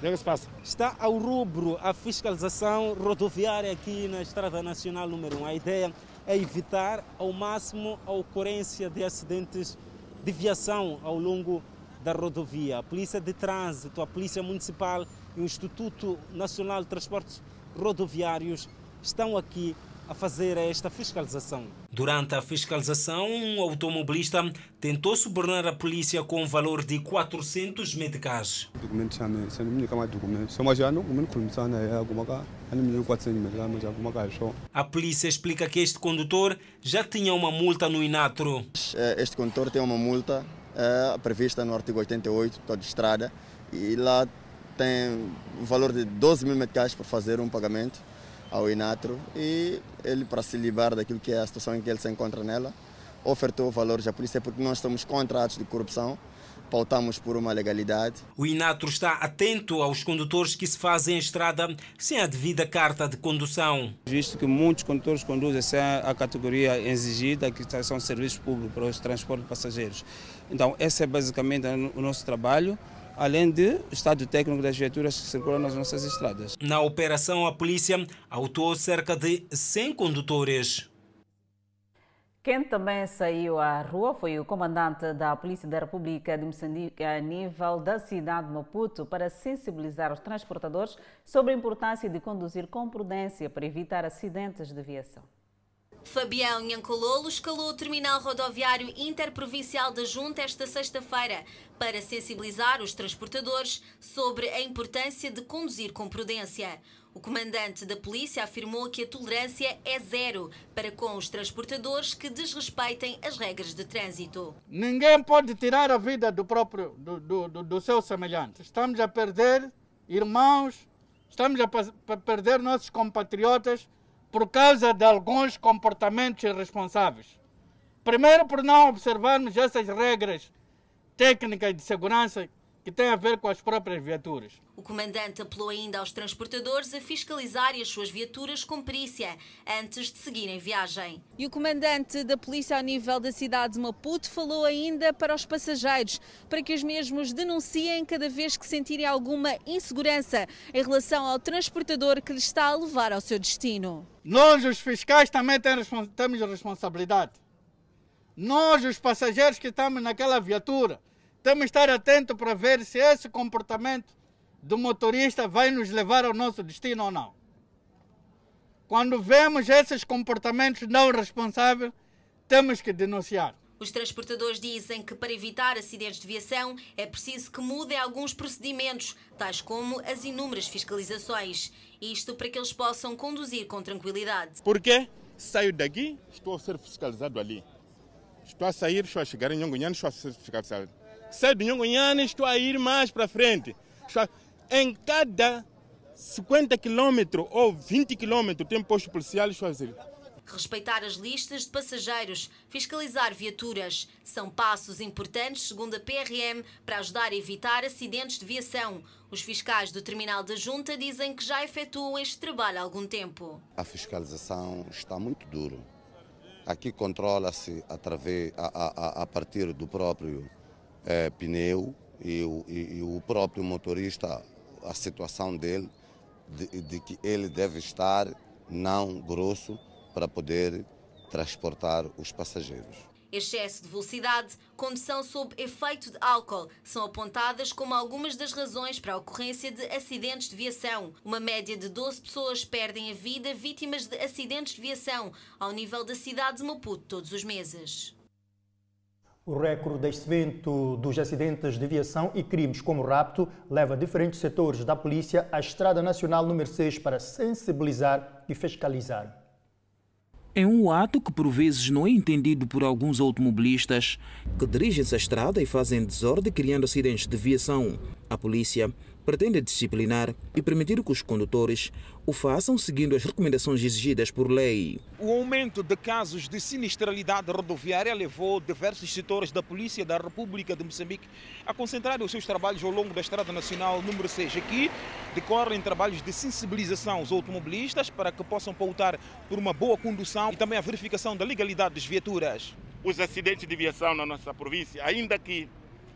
Que se passa? Está ao rubro a fiscalização rodoviária aqui na Estrada Nacional número 1. A ideia é evitar ao máximo a ocorrência de acidentes de viação ao longo da rodovia. A Polícia de Trânsito, a Polícia Municipal e o Instituto Nacional de Transportes Rodoviários estão aqui a fazer esta fiscalização. Durante a fiscalização, um automobilista tentou subornar a polícia com um valor de 400 meticais. A polícia explica que este condutor já tinha uma multa no Inatro. Este condutor tem uma multa é, prevista no artigo 88 do Código de Estrada e lá tem um valor de 12 mil meticais para fazer um pagamento ao Inatro e ele, para se livrar daquilo que é a situação em que ele se encontra nela, ofertou valores à polícia porque nós estamos contra atos de corrupção, pautamos por uma legalidade. O Inatro está atento aos condutores que se fazem estrada sem a devida carta de condução. Visto que muitos condutores conduzem sem a categoria exigida, que são serviços públicos para o transporte de passageiros. Então, esse é basicamente o nosso trabalho além do estado técnico das viaturas que circulam nas nossas estradas. Na operação, a polícia autuou cerca de 100 condutores. Quem também saiu à rua foi o comandante da Polícia da República de Moçambique a nível da cidade de Maputo para sensibilizar os transportadores sobre a importância de conduzir com prudência para evitar acidentes de aviação. Fabião Nhancololo escalou o terminal rodoviário interprovincial da Junta esta sexta-feira para sensibilizar os transportadores sobre a importância de conduzir com prudência. O comandante da polícia afirmou que a tolerância é zero para com os transportadores que desrespeitem as regras de trânsito. Ninguém pode tirar a vida do próprio do, do, do, seu semelhante. Estamos a perder irmãos, estamos a perder nossos compatriotas por causa de alguns comportamentos irresponsáveis. Primeiro, por não observarmos essas regras técnicas de segurança que têm a ver com as próprias viaturas. O comandante apelou ainda aos transportadores a fiscalizarem as suas viaturas com perícia antes de seguirem viagem. E o comandante da polícia ao nível da cidade de Maputo falou ainda para os passageiros, para que os mesmos denunciem cada vez que sentirem alguma insegurança em relação ao transportador que lhes está a levar ao seu destino. Nós, os fiscais, também temos responsabilidade. Nós, os passageiros que estamos naquela viatura, temos que estar atentos para ver se esse comportamento do motorista vai nos levar ao nosso destino ou não. Quando vemos esses comportamentos não responsáveis, temos que denunciar. Os transportadores dizem que para evitar acidentes de viação é preciso que mudem alguns procedimentos, tais como as inúmeras fiscalizações. Isto para que eles possam conduzir com tranquilidade. Porque saio daqui, estou a ser fiscalizado ali. Estou a sair, estou a chegar em Nhongonhano, estou a ser fiscalizado saio de Nhongonhana e estou a ir mais para frente. Em cada 50 km ou 20 km tem posto policial, estou a dizer. Respeitar as listas de passageiros, fiscalizar viaturas, são passos importantes, segundo a PRM, para ajudar a evitar acidentes de viação. Os fiscais do terminal da Junta dizem que já efetuam este trabalho há algum tempo. A fiscalização está muito duro. Aqui controla-se através a, a, a partir do próprio é, pneu e o, e, e o, próprio motorista, a situação dele, de, de, que ele deve estar não grosso para poder transportar os passageiros. Excesso de velocidade, condução sob efeito de álcool são apontadas como algumas das razões para a ocorrência de acidentes de viação. Uma média de 12 pessoas perdem a vida vítimas de acidentes de viação ao nível da cidade de Maputo todos os meses. O recorde deste evento dos acidentes de aviação e crimes como rapto leva diferentes setores da polícia à Estrada Nacional número 6 para sensibilizar e fiscalizar. É um ato que por vezes não é entendido por alguns automobilistas que dirigem-se à estrada e fazem desordem criando acidentes de viação. A polícia pretende disciplinar e permitir que os condutores o façam seguindo as recomendações exigidas por lei. O aumento de casos de sinistralidade rodoviária levou diversos setores da Polícia da República de Moçambique a concentrar os seus trabalhos ao longo da Estrada Nacional número 6. Aqui decorrem trabalhos de sensibilização aos automobilistas para que possam pautar por uma boa condução e também a verificação da legalidade das viaturas. Os acidentes de viação na nossa província, ainda que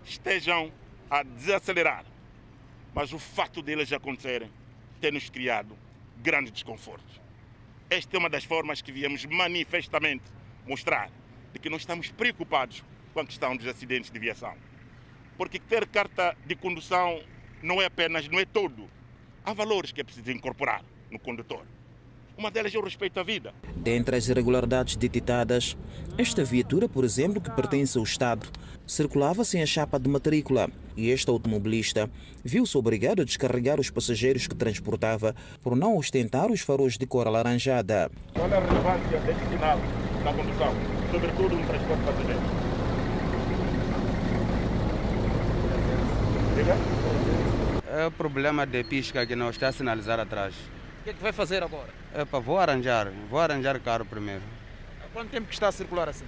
estejam a desacelerar, mas o fato deles acontecerem tem nos criado grande desconforto. Esta é uma das formas que viemos manifestamente mostrar de que nós estamos preocupados com a questão dos acidentes de viação. Porque ter carta de condução não é apenas, não é todo. Há valores que é preciso incorporar no condutor. Uma delas é o respeito à vida. Dentre as irregularidades detectadas, esta viatura, por exemplo, que pertence ao Estado, circulava sem a chapa de matrícula e este automobilista viu-se obrigado a descarregar os passageiros que transportava por não ostentar os faróis de cor alaranjada. Qual é a relevância deste sinal na condução, sobretudo no transporte passageiro? É o problema de pisca que não está a sinalizar atrás. O que é que vai fazer agora? É para vou arranjar, vou arranjar carro primeiro. Há quanto tempo que está a circular assim?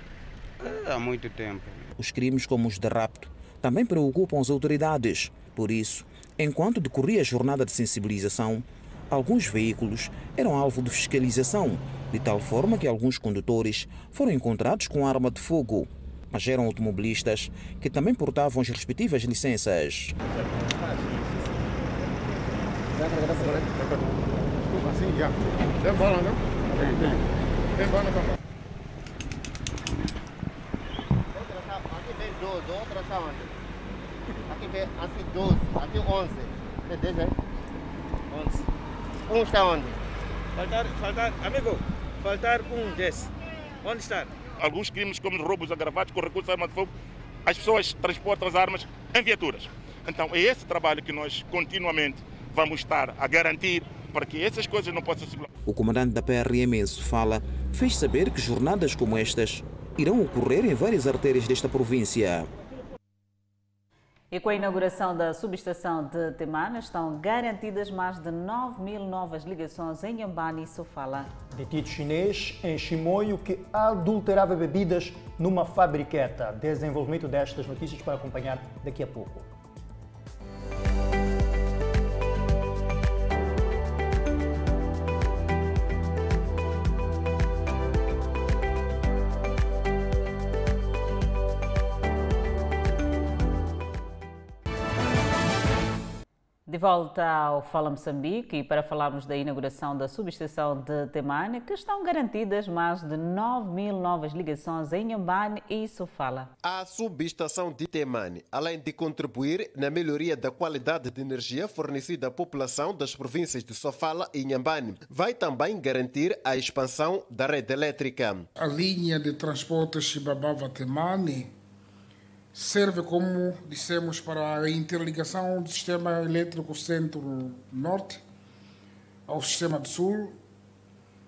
É, há muito tempo. Os crimes como os de rapto também preocupam as autoridades. Por isso, enquanto decorria a jornada de sensibilização, alguns veículos eram alvo de fiscalização, de tal forma que alguns condutores foram encontrados com arma de fogo. Mas eram automobilistas que também portavam as respectivas licenças. Tem bola, não? Tem, tem. Tem também. Aqui vem 12, outra está onde? Aqui vem assim 12, aqui 11. Tem 10 aí? 11. Um está onde? Faltar, faltar, amigo, faltar um desse. Onde está? Alguns crimes como roubos agravados com recurso à arma de fogo, as pessoas transportam as armas em viaturas. Então é esse trabalho que nós continuamente vamos estar a garantir para que essas coisas não possam circular. O comandante da PRM em Sofala fez saber que jornadas como estas irão ocorrer em várias artérias desta província. E com a inauguração da subestação de Temana, estão garantidas mais de 9 mil novas ligações em Ambani e Sofala. Detido chinês em Chimoio que adulterava bebidas numa fabriqueta. Desenvolvimento destas notícias para acompanhar daqui a pouco. De volta ao Fala Moçambique e para falarmos da inauguração da subestação de Temane, que estão garantidas mais de 9 mil novas ligações em Ambane e Sofala. A subestação de Temane, além de contribuir na melhoria da qualidade de energia fornecida à população das províncias de Sofala e Inhambane, vai também garantir a expansão da rede elétrica. A linha de transporte Chibabava-Temane serve, como dissemos, para a interligação do sistema elétrico centro-norte ao sistema do sul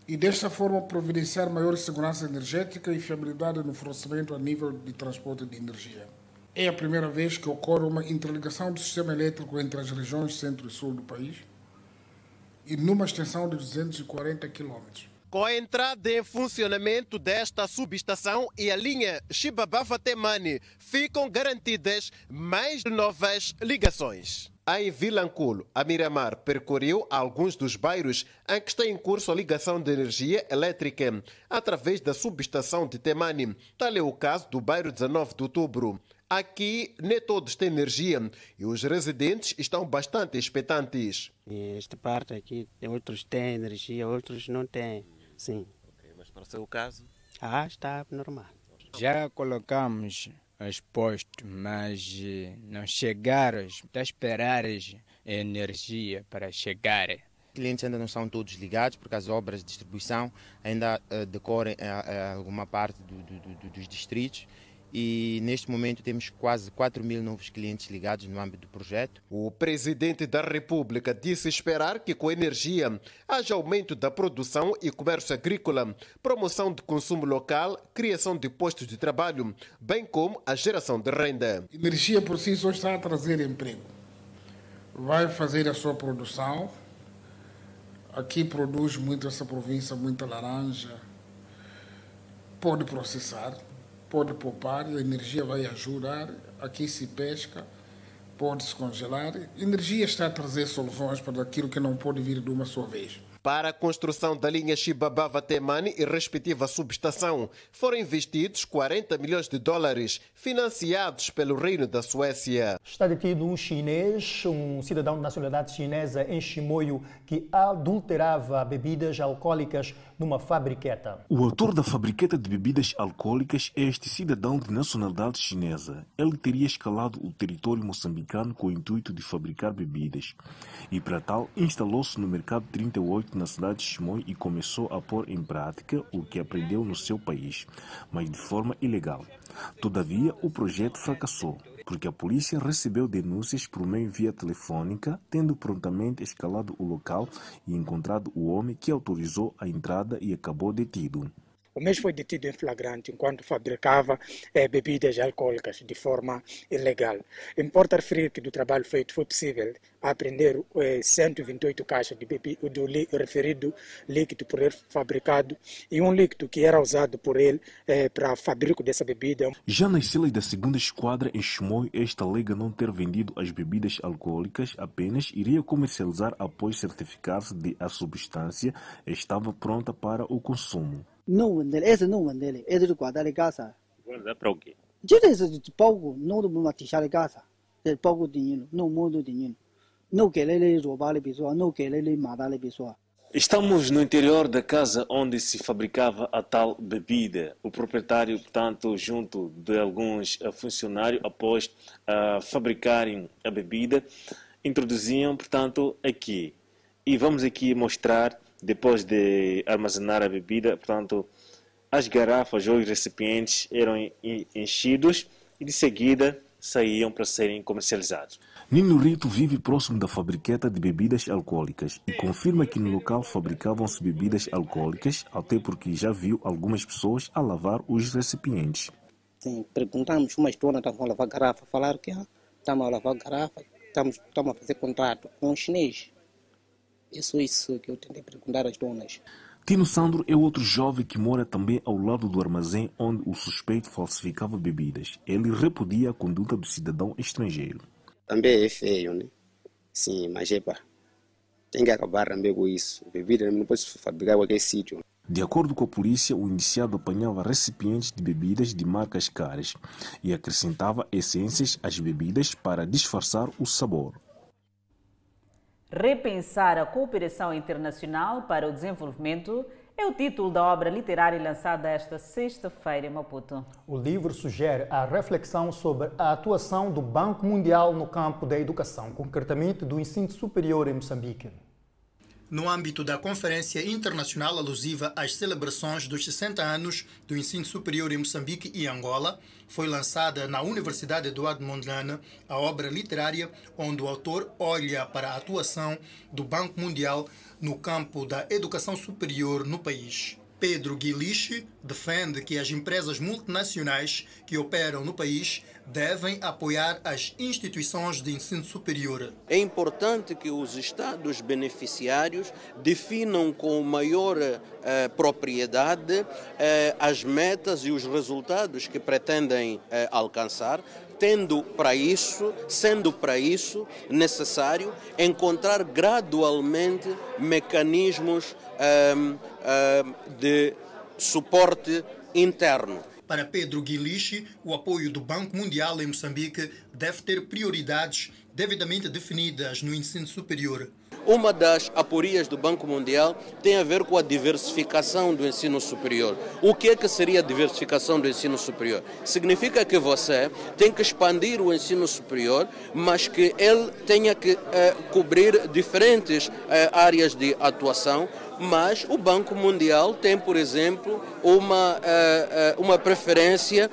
e desta forma providenciar maior segurança energética e fiabilidade no fornecimento a nível de transporte de energia. É a primeira vez que ocorre uma interligação do sistema elétrico entre as regiões centro e sul do país e numa extensão de 240 quilômetros. Com a entrada em funcionamento desta subestação e a linha Chibabava-Temane, ficam garantidas mais novas ligações. Em Vilanculo, a Miramar percorreu alguns dos bairros em que está em curso a ligação de energia elétrica através da subestação de Temane. Tal é o caso do bairro 19 de Outubro. Aqui nem todos têm energia e os residentes estão bastante expectantes. Esta parte aqui, outros têm energia, outros não têm. Sim. Okay, mas para o seu caso? Ah, está normal. Já colocamos os postos, mas não chegaram, está a esperar energia para chegar. Os clientes ainda não estão todos ligados porque as obras de distribuição ainda uh, decorrem em alguma parte do, do, do, dos distritos e neste momento temos quase 4 mil novos clientes ligados no âmbito do projeto. O presidente da República disse esperar que com a energia haja aumento da produção e comércio agrícola, promoção de consumo local, criação de postos de trabalho, bem como a geração de renda. A energia por si só está a trazer emprego. Vai fazer a sua produção. Aqui produz muito essa província, muita laranja. Pode processar pode poupar, a energia vai ajudar, aqui se pesca, pode se congelar. A energia está a trazer soluções para aquilo que não pode vir de uma só vez. Para a construção da linha Chibabava-Temane e respectiva subestação, foram investidos 40 milhões de dólares, financiados pelo Reino da Suécia. Está detido um chinês, um cidadão de nacionalidade chinesa em Chimoio, que adulterava bebidas alcoólicas numa fabriqueta. O autor da fabriqueta de bebidas alcoólicas é este cidadão de nacionalidade chinesa. Ele teria escalado o território moçambicano com o intuito de fabricar bebidas e, para tal, instalou-se no mercado 38 projeto na cidade de Chimoio e começou a pôr em prática o que aprendeu no seu país, mas de forma ilegal. Todavia, o projeto fracassou, porque a polícia recebeu denúncias por meio via telefônica, tendo prontamente escalado o local e encontrado o homem que autorizou a entrada e acabou detido. O mesmo foi detido em flagrante enquanto fabricava eh, bebidas alcoólicas de forma ilegal. Importa referir que do trabalho feito foi possível apreender eh, 128 caixas de bebida, do li, referido líquido por ele fabricado e um líquido que era usado por ele eh, para fabrico dessa bebida. Já nas celas da segunda esquadra em Chimoio, esta alega não ter vendido as bebidas alcoólicas, apenas iria comercializar após certificar-se de a substância estava pronta para o consumo. não vender, esse não vender, esse de guardar em casa. Guardar para o quê? Direito de pouco, não do deixar em casa, de pouco dinheiro, não muito dinheiro. Estamos no interior da casa onde se fabricava a tal bebida. O proprietário, portanto, junto de alguns funcionários, após uh, fabricarem a bebida, introduziam, portanto, aqui. E vamos aqui mostrar depois de armazenar a bebida, portanto, as garrafas ou os recipientes eram enchidos e de seguida saíam para serem comercializados. Nino Rito vive próximo da fabriqueta de bebidas alcoólicas e confirma que no local fabricavam-se bebidas alcoólicas, até porque já viu algumas pessoas a lavar os recipientes. Sim, perguntamos uma história, estamos a lavar garrafa, falaram que ah, estamos a lavar garrafa, estamos, estamos a fazer contrato com um chinês. Isso, isso que eu tentei perguntar às donas. Tino Sandro é outro jovem que mora também ao lado do armazém onde o suspeito falsificava bebidas. Ele repudia a conduta do cidadão estrangeiro. Também é feio, né? Sim, mas é pá. Tem que acabar também com isso. Bebida não pode fabricar em qualquer sítio. De acordo com a polícia, o indiciado apanhava recipientes de bebidas de marcas caras e acrescentava essências às bebidas para disfarçar o sabor. Repensar a cooperação internacional para o desenvolvimento é o título da obra literária lançada esta sexta-feira em Maputo. O livro sugere a reflexão sobre a atuação do Banco Mundial no campo da educação, concretamente do ensino superior em Moçambique. No âmbito da Conferência Internacional alusiva às celebrações dos 60 anos do ensino superior em Moçambique e Angola, foi lançada na Universidade Eduardo Mondlane a obra literária onde o autor olha para a atuação do Banco Mundial no campo da educação superior no país. Pedro Guilichi defende que as empresas multinacionais que operam no país devem apoiar as instituições de ensino superior. É importante que os Estados beneficiários definam com maior eh, propriedade eh, as metas e os resultados que pretendem eh, alcançar, tendo para isso, sendo para isso necessário encontrar gradualmente mecanismos um, um, de suporte interno. Para Pedro Guilichi, o apoio do Banco Mundial em Moçambique deve ter prioridades devidamente definidas no ensino superior. Uma das aporias do Banco Mundial tem a ver com a diversificação do ensino superior. O que é que seria a diversificação do ensino superior? Significa que você tem que expandir o ensino superior, mas que ele tenha que eh, cobrir diferentes eh, áreas de atuação, mas o Banco Mundial tem, por exemplo, uma, uh, uma preferência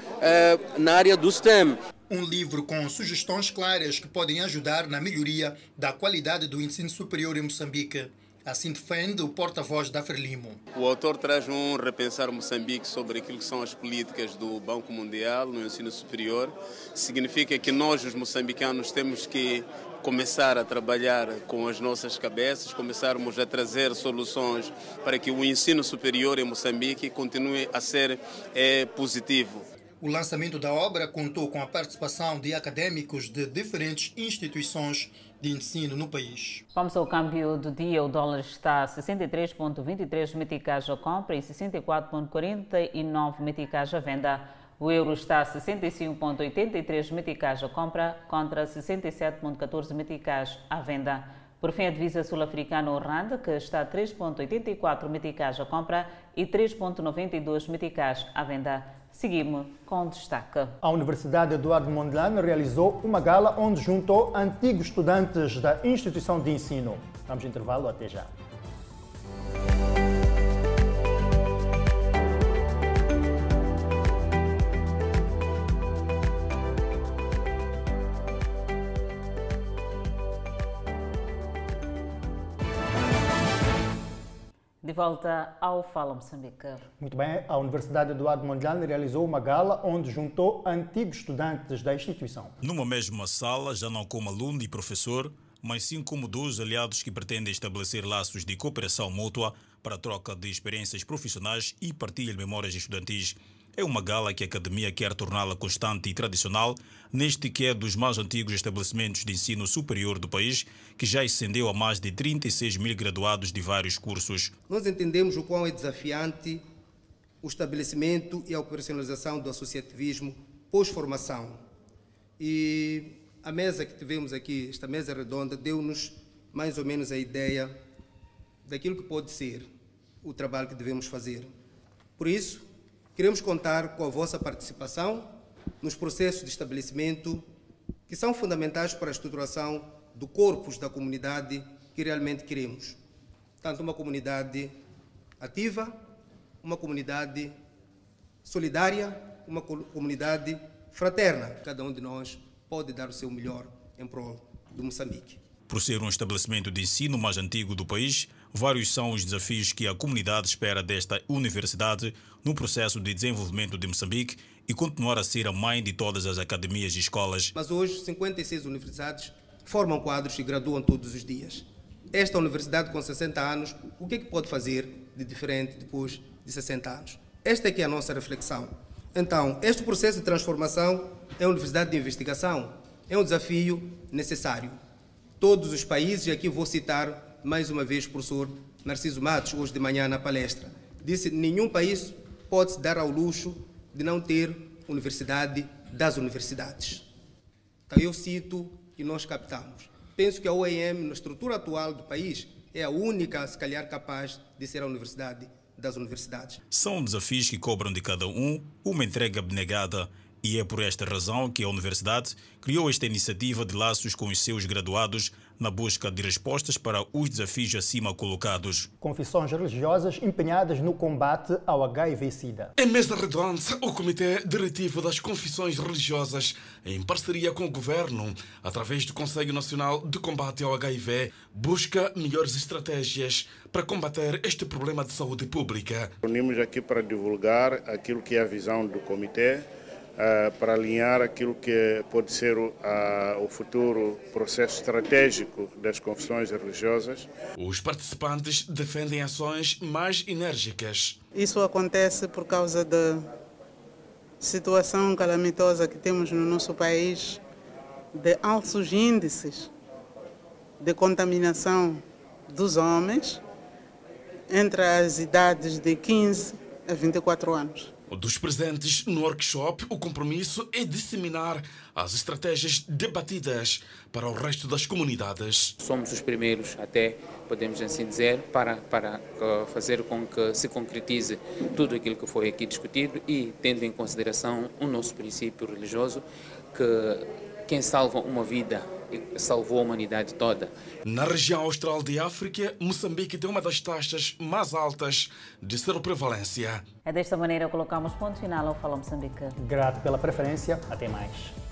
na área do STEM. Um livro com sugestões claras que podem ajudar na melhoria da qualidade do ensino superior em Moçambique. Assim defende o porta-voz da Frelimo. O autor traz um repensar Moçambique sobre aquilo que são as políticas do Banco Mundial no ensino superior. Significa que nós, os moçambicanos, temos que começar a trabalhar com as nossas cabeças, começarmos a trazer soluções para que o ensino superior em Moçambique continue a ser é, positivo. O lançamento da obra contou com a participação de acadêmicos de diferentes instituições de ensino no país. Vamos ao câmbio do dia. O dólar está a 63,23 meticais à compra e 64,49 meticais à venda. O euro está a 65,83 meticais à compra contra 67,14 meticais à venda. Por fim, a divisa sul-africana o RAND, que está a 3,84 meticais à compra e 3,92 meticais à venda. Seguimos com destaque. A Universidade Eduardo Mondlane realizou uma gala onde juntou antigos estudantes da instituição de ensino. Vamos intervalo, até já. Volta ao Fala Moçambique. Muito bem, a Universidade Eduardo Mondlane realizou uma gala onde juntou antigos estudantes da instituição. Numa mesma sala, já não como aluno e professor, mas sim como dois aliados que pretendem estabelecer laços de cooperação mútua para a troca de experiências profissionais e partilha de memórias estudantis. É uma gala que a academia quer torná-la constante e tradicional neste que é dos mais antigos estabelecimentos de ensino superior do país, que já ascendeu a mais de 36 mil graduados de vários cursos. Nós entendemos o quão é desafiante o estabelecimento e a operacionalização do associativismo pós-formação. E a mesa que tivemos aqui, esta mesa redonda, deu-nos mais ou menos a ideia daquilo que pode ser o trabalho que devemos fazer. Por isso, Queremos contar com a vossa participação nos processos de estabelecimento que são fundamentais para a estruturação do corpus da comunidade que realmente queremos. Tanto uma comunidade ativa, uma comunidade solidária, uma comunidade fraterna. Cada um de nós pode dar o seu melhor em prol do Moçambique. Por ser um estabelecimento de ensino mais antigo do país, vários são os desafios que a comunidade espera desta universidade no processo de desenvolvimento de Moçambique e continuar a ser a mãe de todas as academias e escolas. Mas hoje, 56 universidades formam quadros e graduam todos os dias. Esta universidade com 60 anos, o que é que pode fazer de diferente depois de 60 anos? Esta é que é a nossa reflexão. Então, este processo de transformação é uma universidade de investigação, é um desafio necessário todos os países, e aqui vou citar mais uma vez o professor Narciso Matos, hoje de manhã na palestra, disse nenhum país pode se dar ao luxo de não ter universidade das universidades. Então eu cito e nós captamos. Penso que a OEM, na estrutura atual do país, é a única, se calhar, capaz de ser a universidade das universidades. São desafios que cobram de cada um uma entrega abnegada e é por esta razão que a Universidade criou esta iniciativa de laços com os seus graduados na busca de respostas para os desafios acima colocados. Confissões religiosas empenhadas no combate ao HIV-Sida. Em mesa redonda, o Comitê Diretivo das Confissões Religiosas, em parceria com o Governo, através do Conselho Nacional de Combate ao HIV, busca melhores estratégias para combater este problema de saúde pública. Unimos aqui para divulgar aquilo que é a visão do Comitê uh, para alinhar aquilo que pode ser o, uh, o futuro processo estratégico das confissões religiosas. Os participantes defendem ações mais enérgicas. Isso acontece por causa da situação calamitosa que temos no nosso país, de altos índices de contaminação dos homens entre as idades de 15 a 24 anos. Dos presentes no workshop, o compromisso é disseminar as estratégias debatidas para o resto das comunidades. Somos os primeiros, até podemos assim dizer, para, para uh, fazer com que se concretize tudo aquilo que foi aqui discutido e tendo em consideração o nosso princípio religioso que quem salva uma vida salvou a humanidade toda. Na região austral de África, Moçambique tem uma das taxas mais altas de seroprevalência. É desta maneira que colocamos ponto final ao Fala Moçambique. Grato pela preferência. Até mais.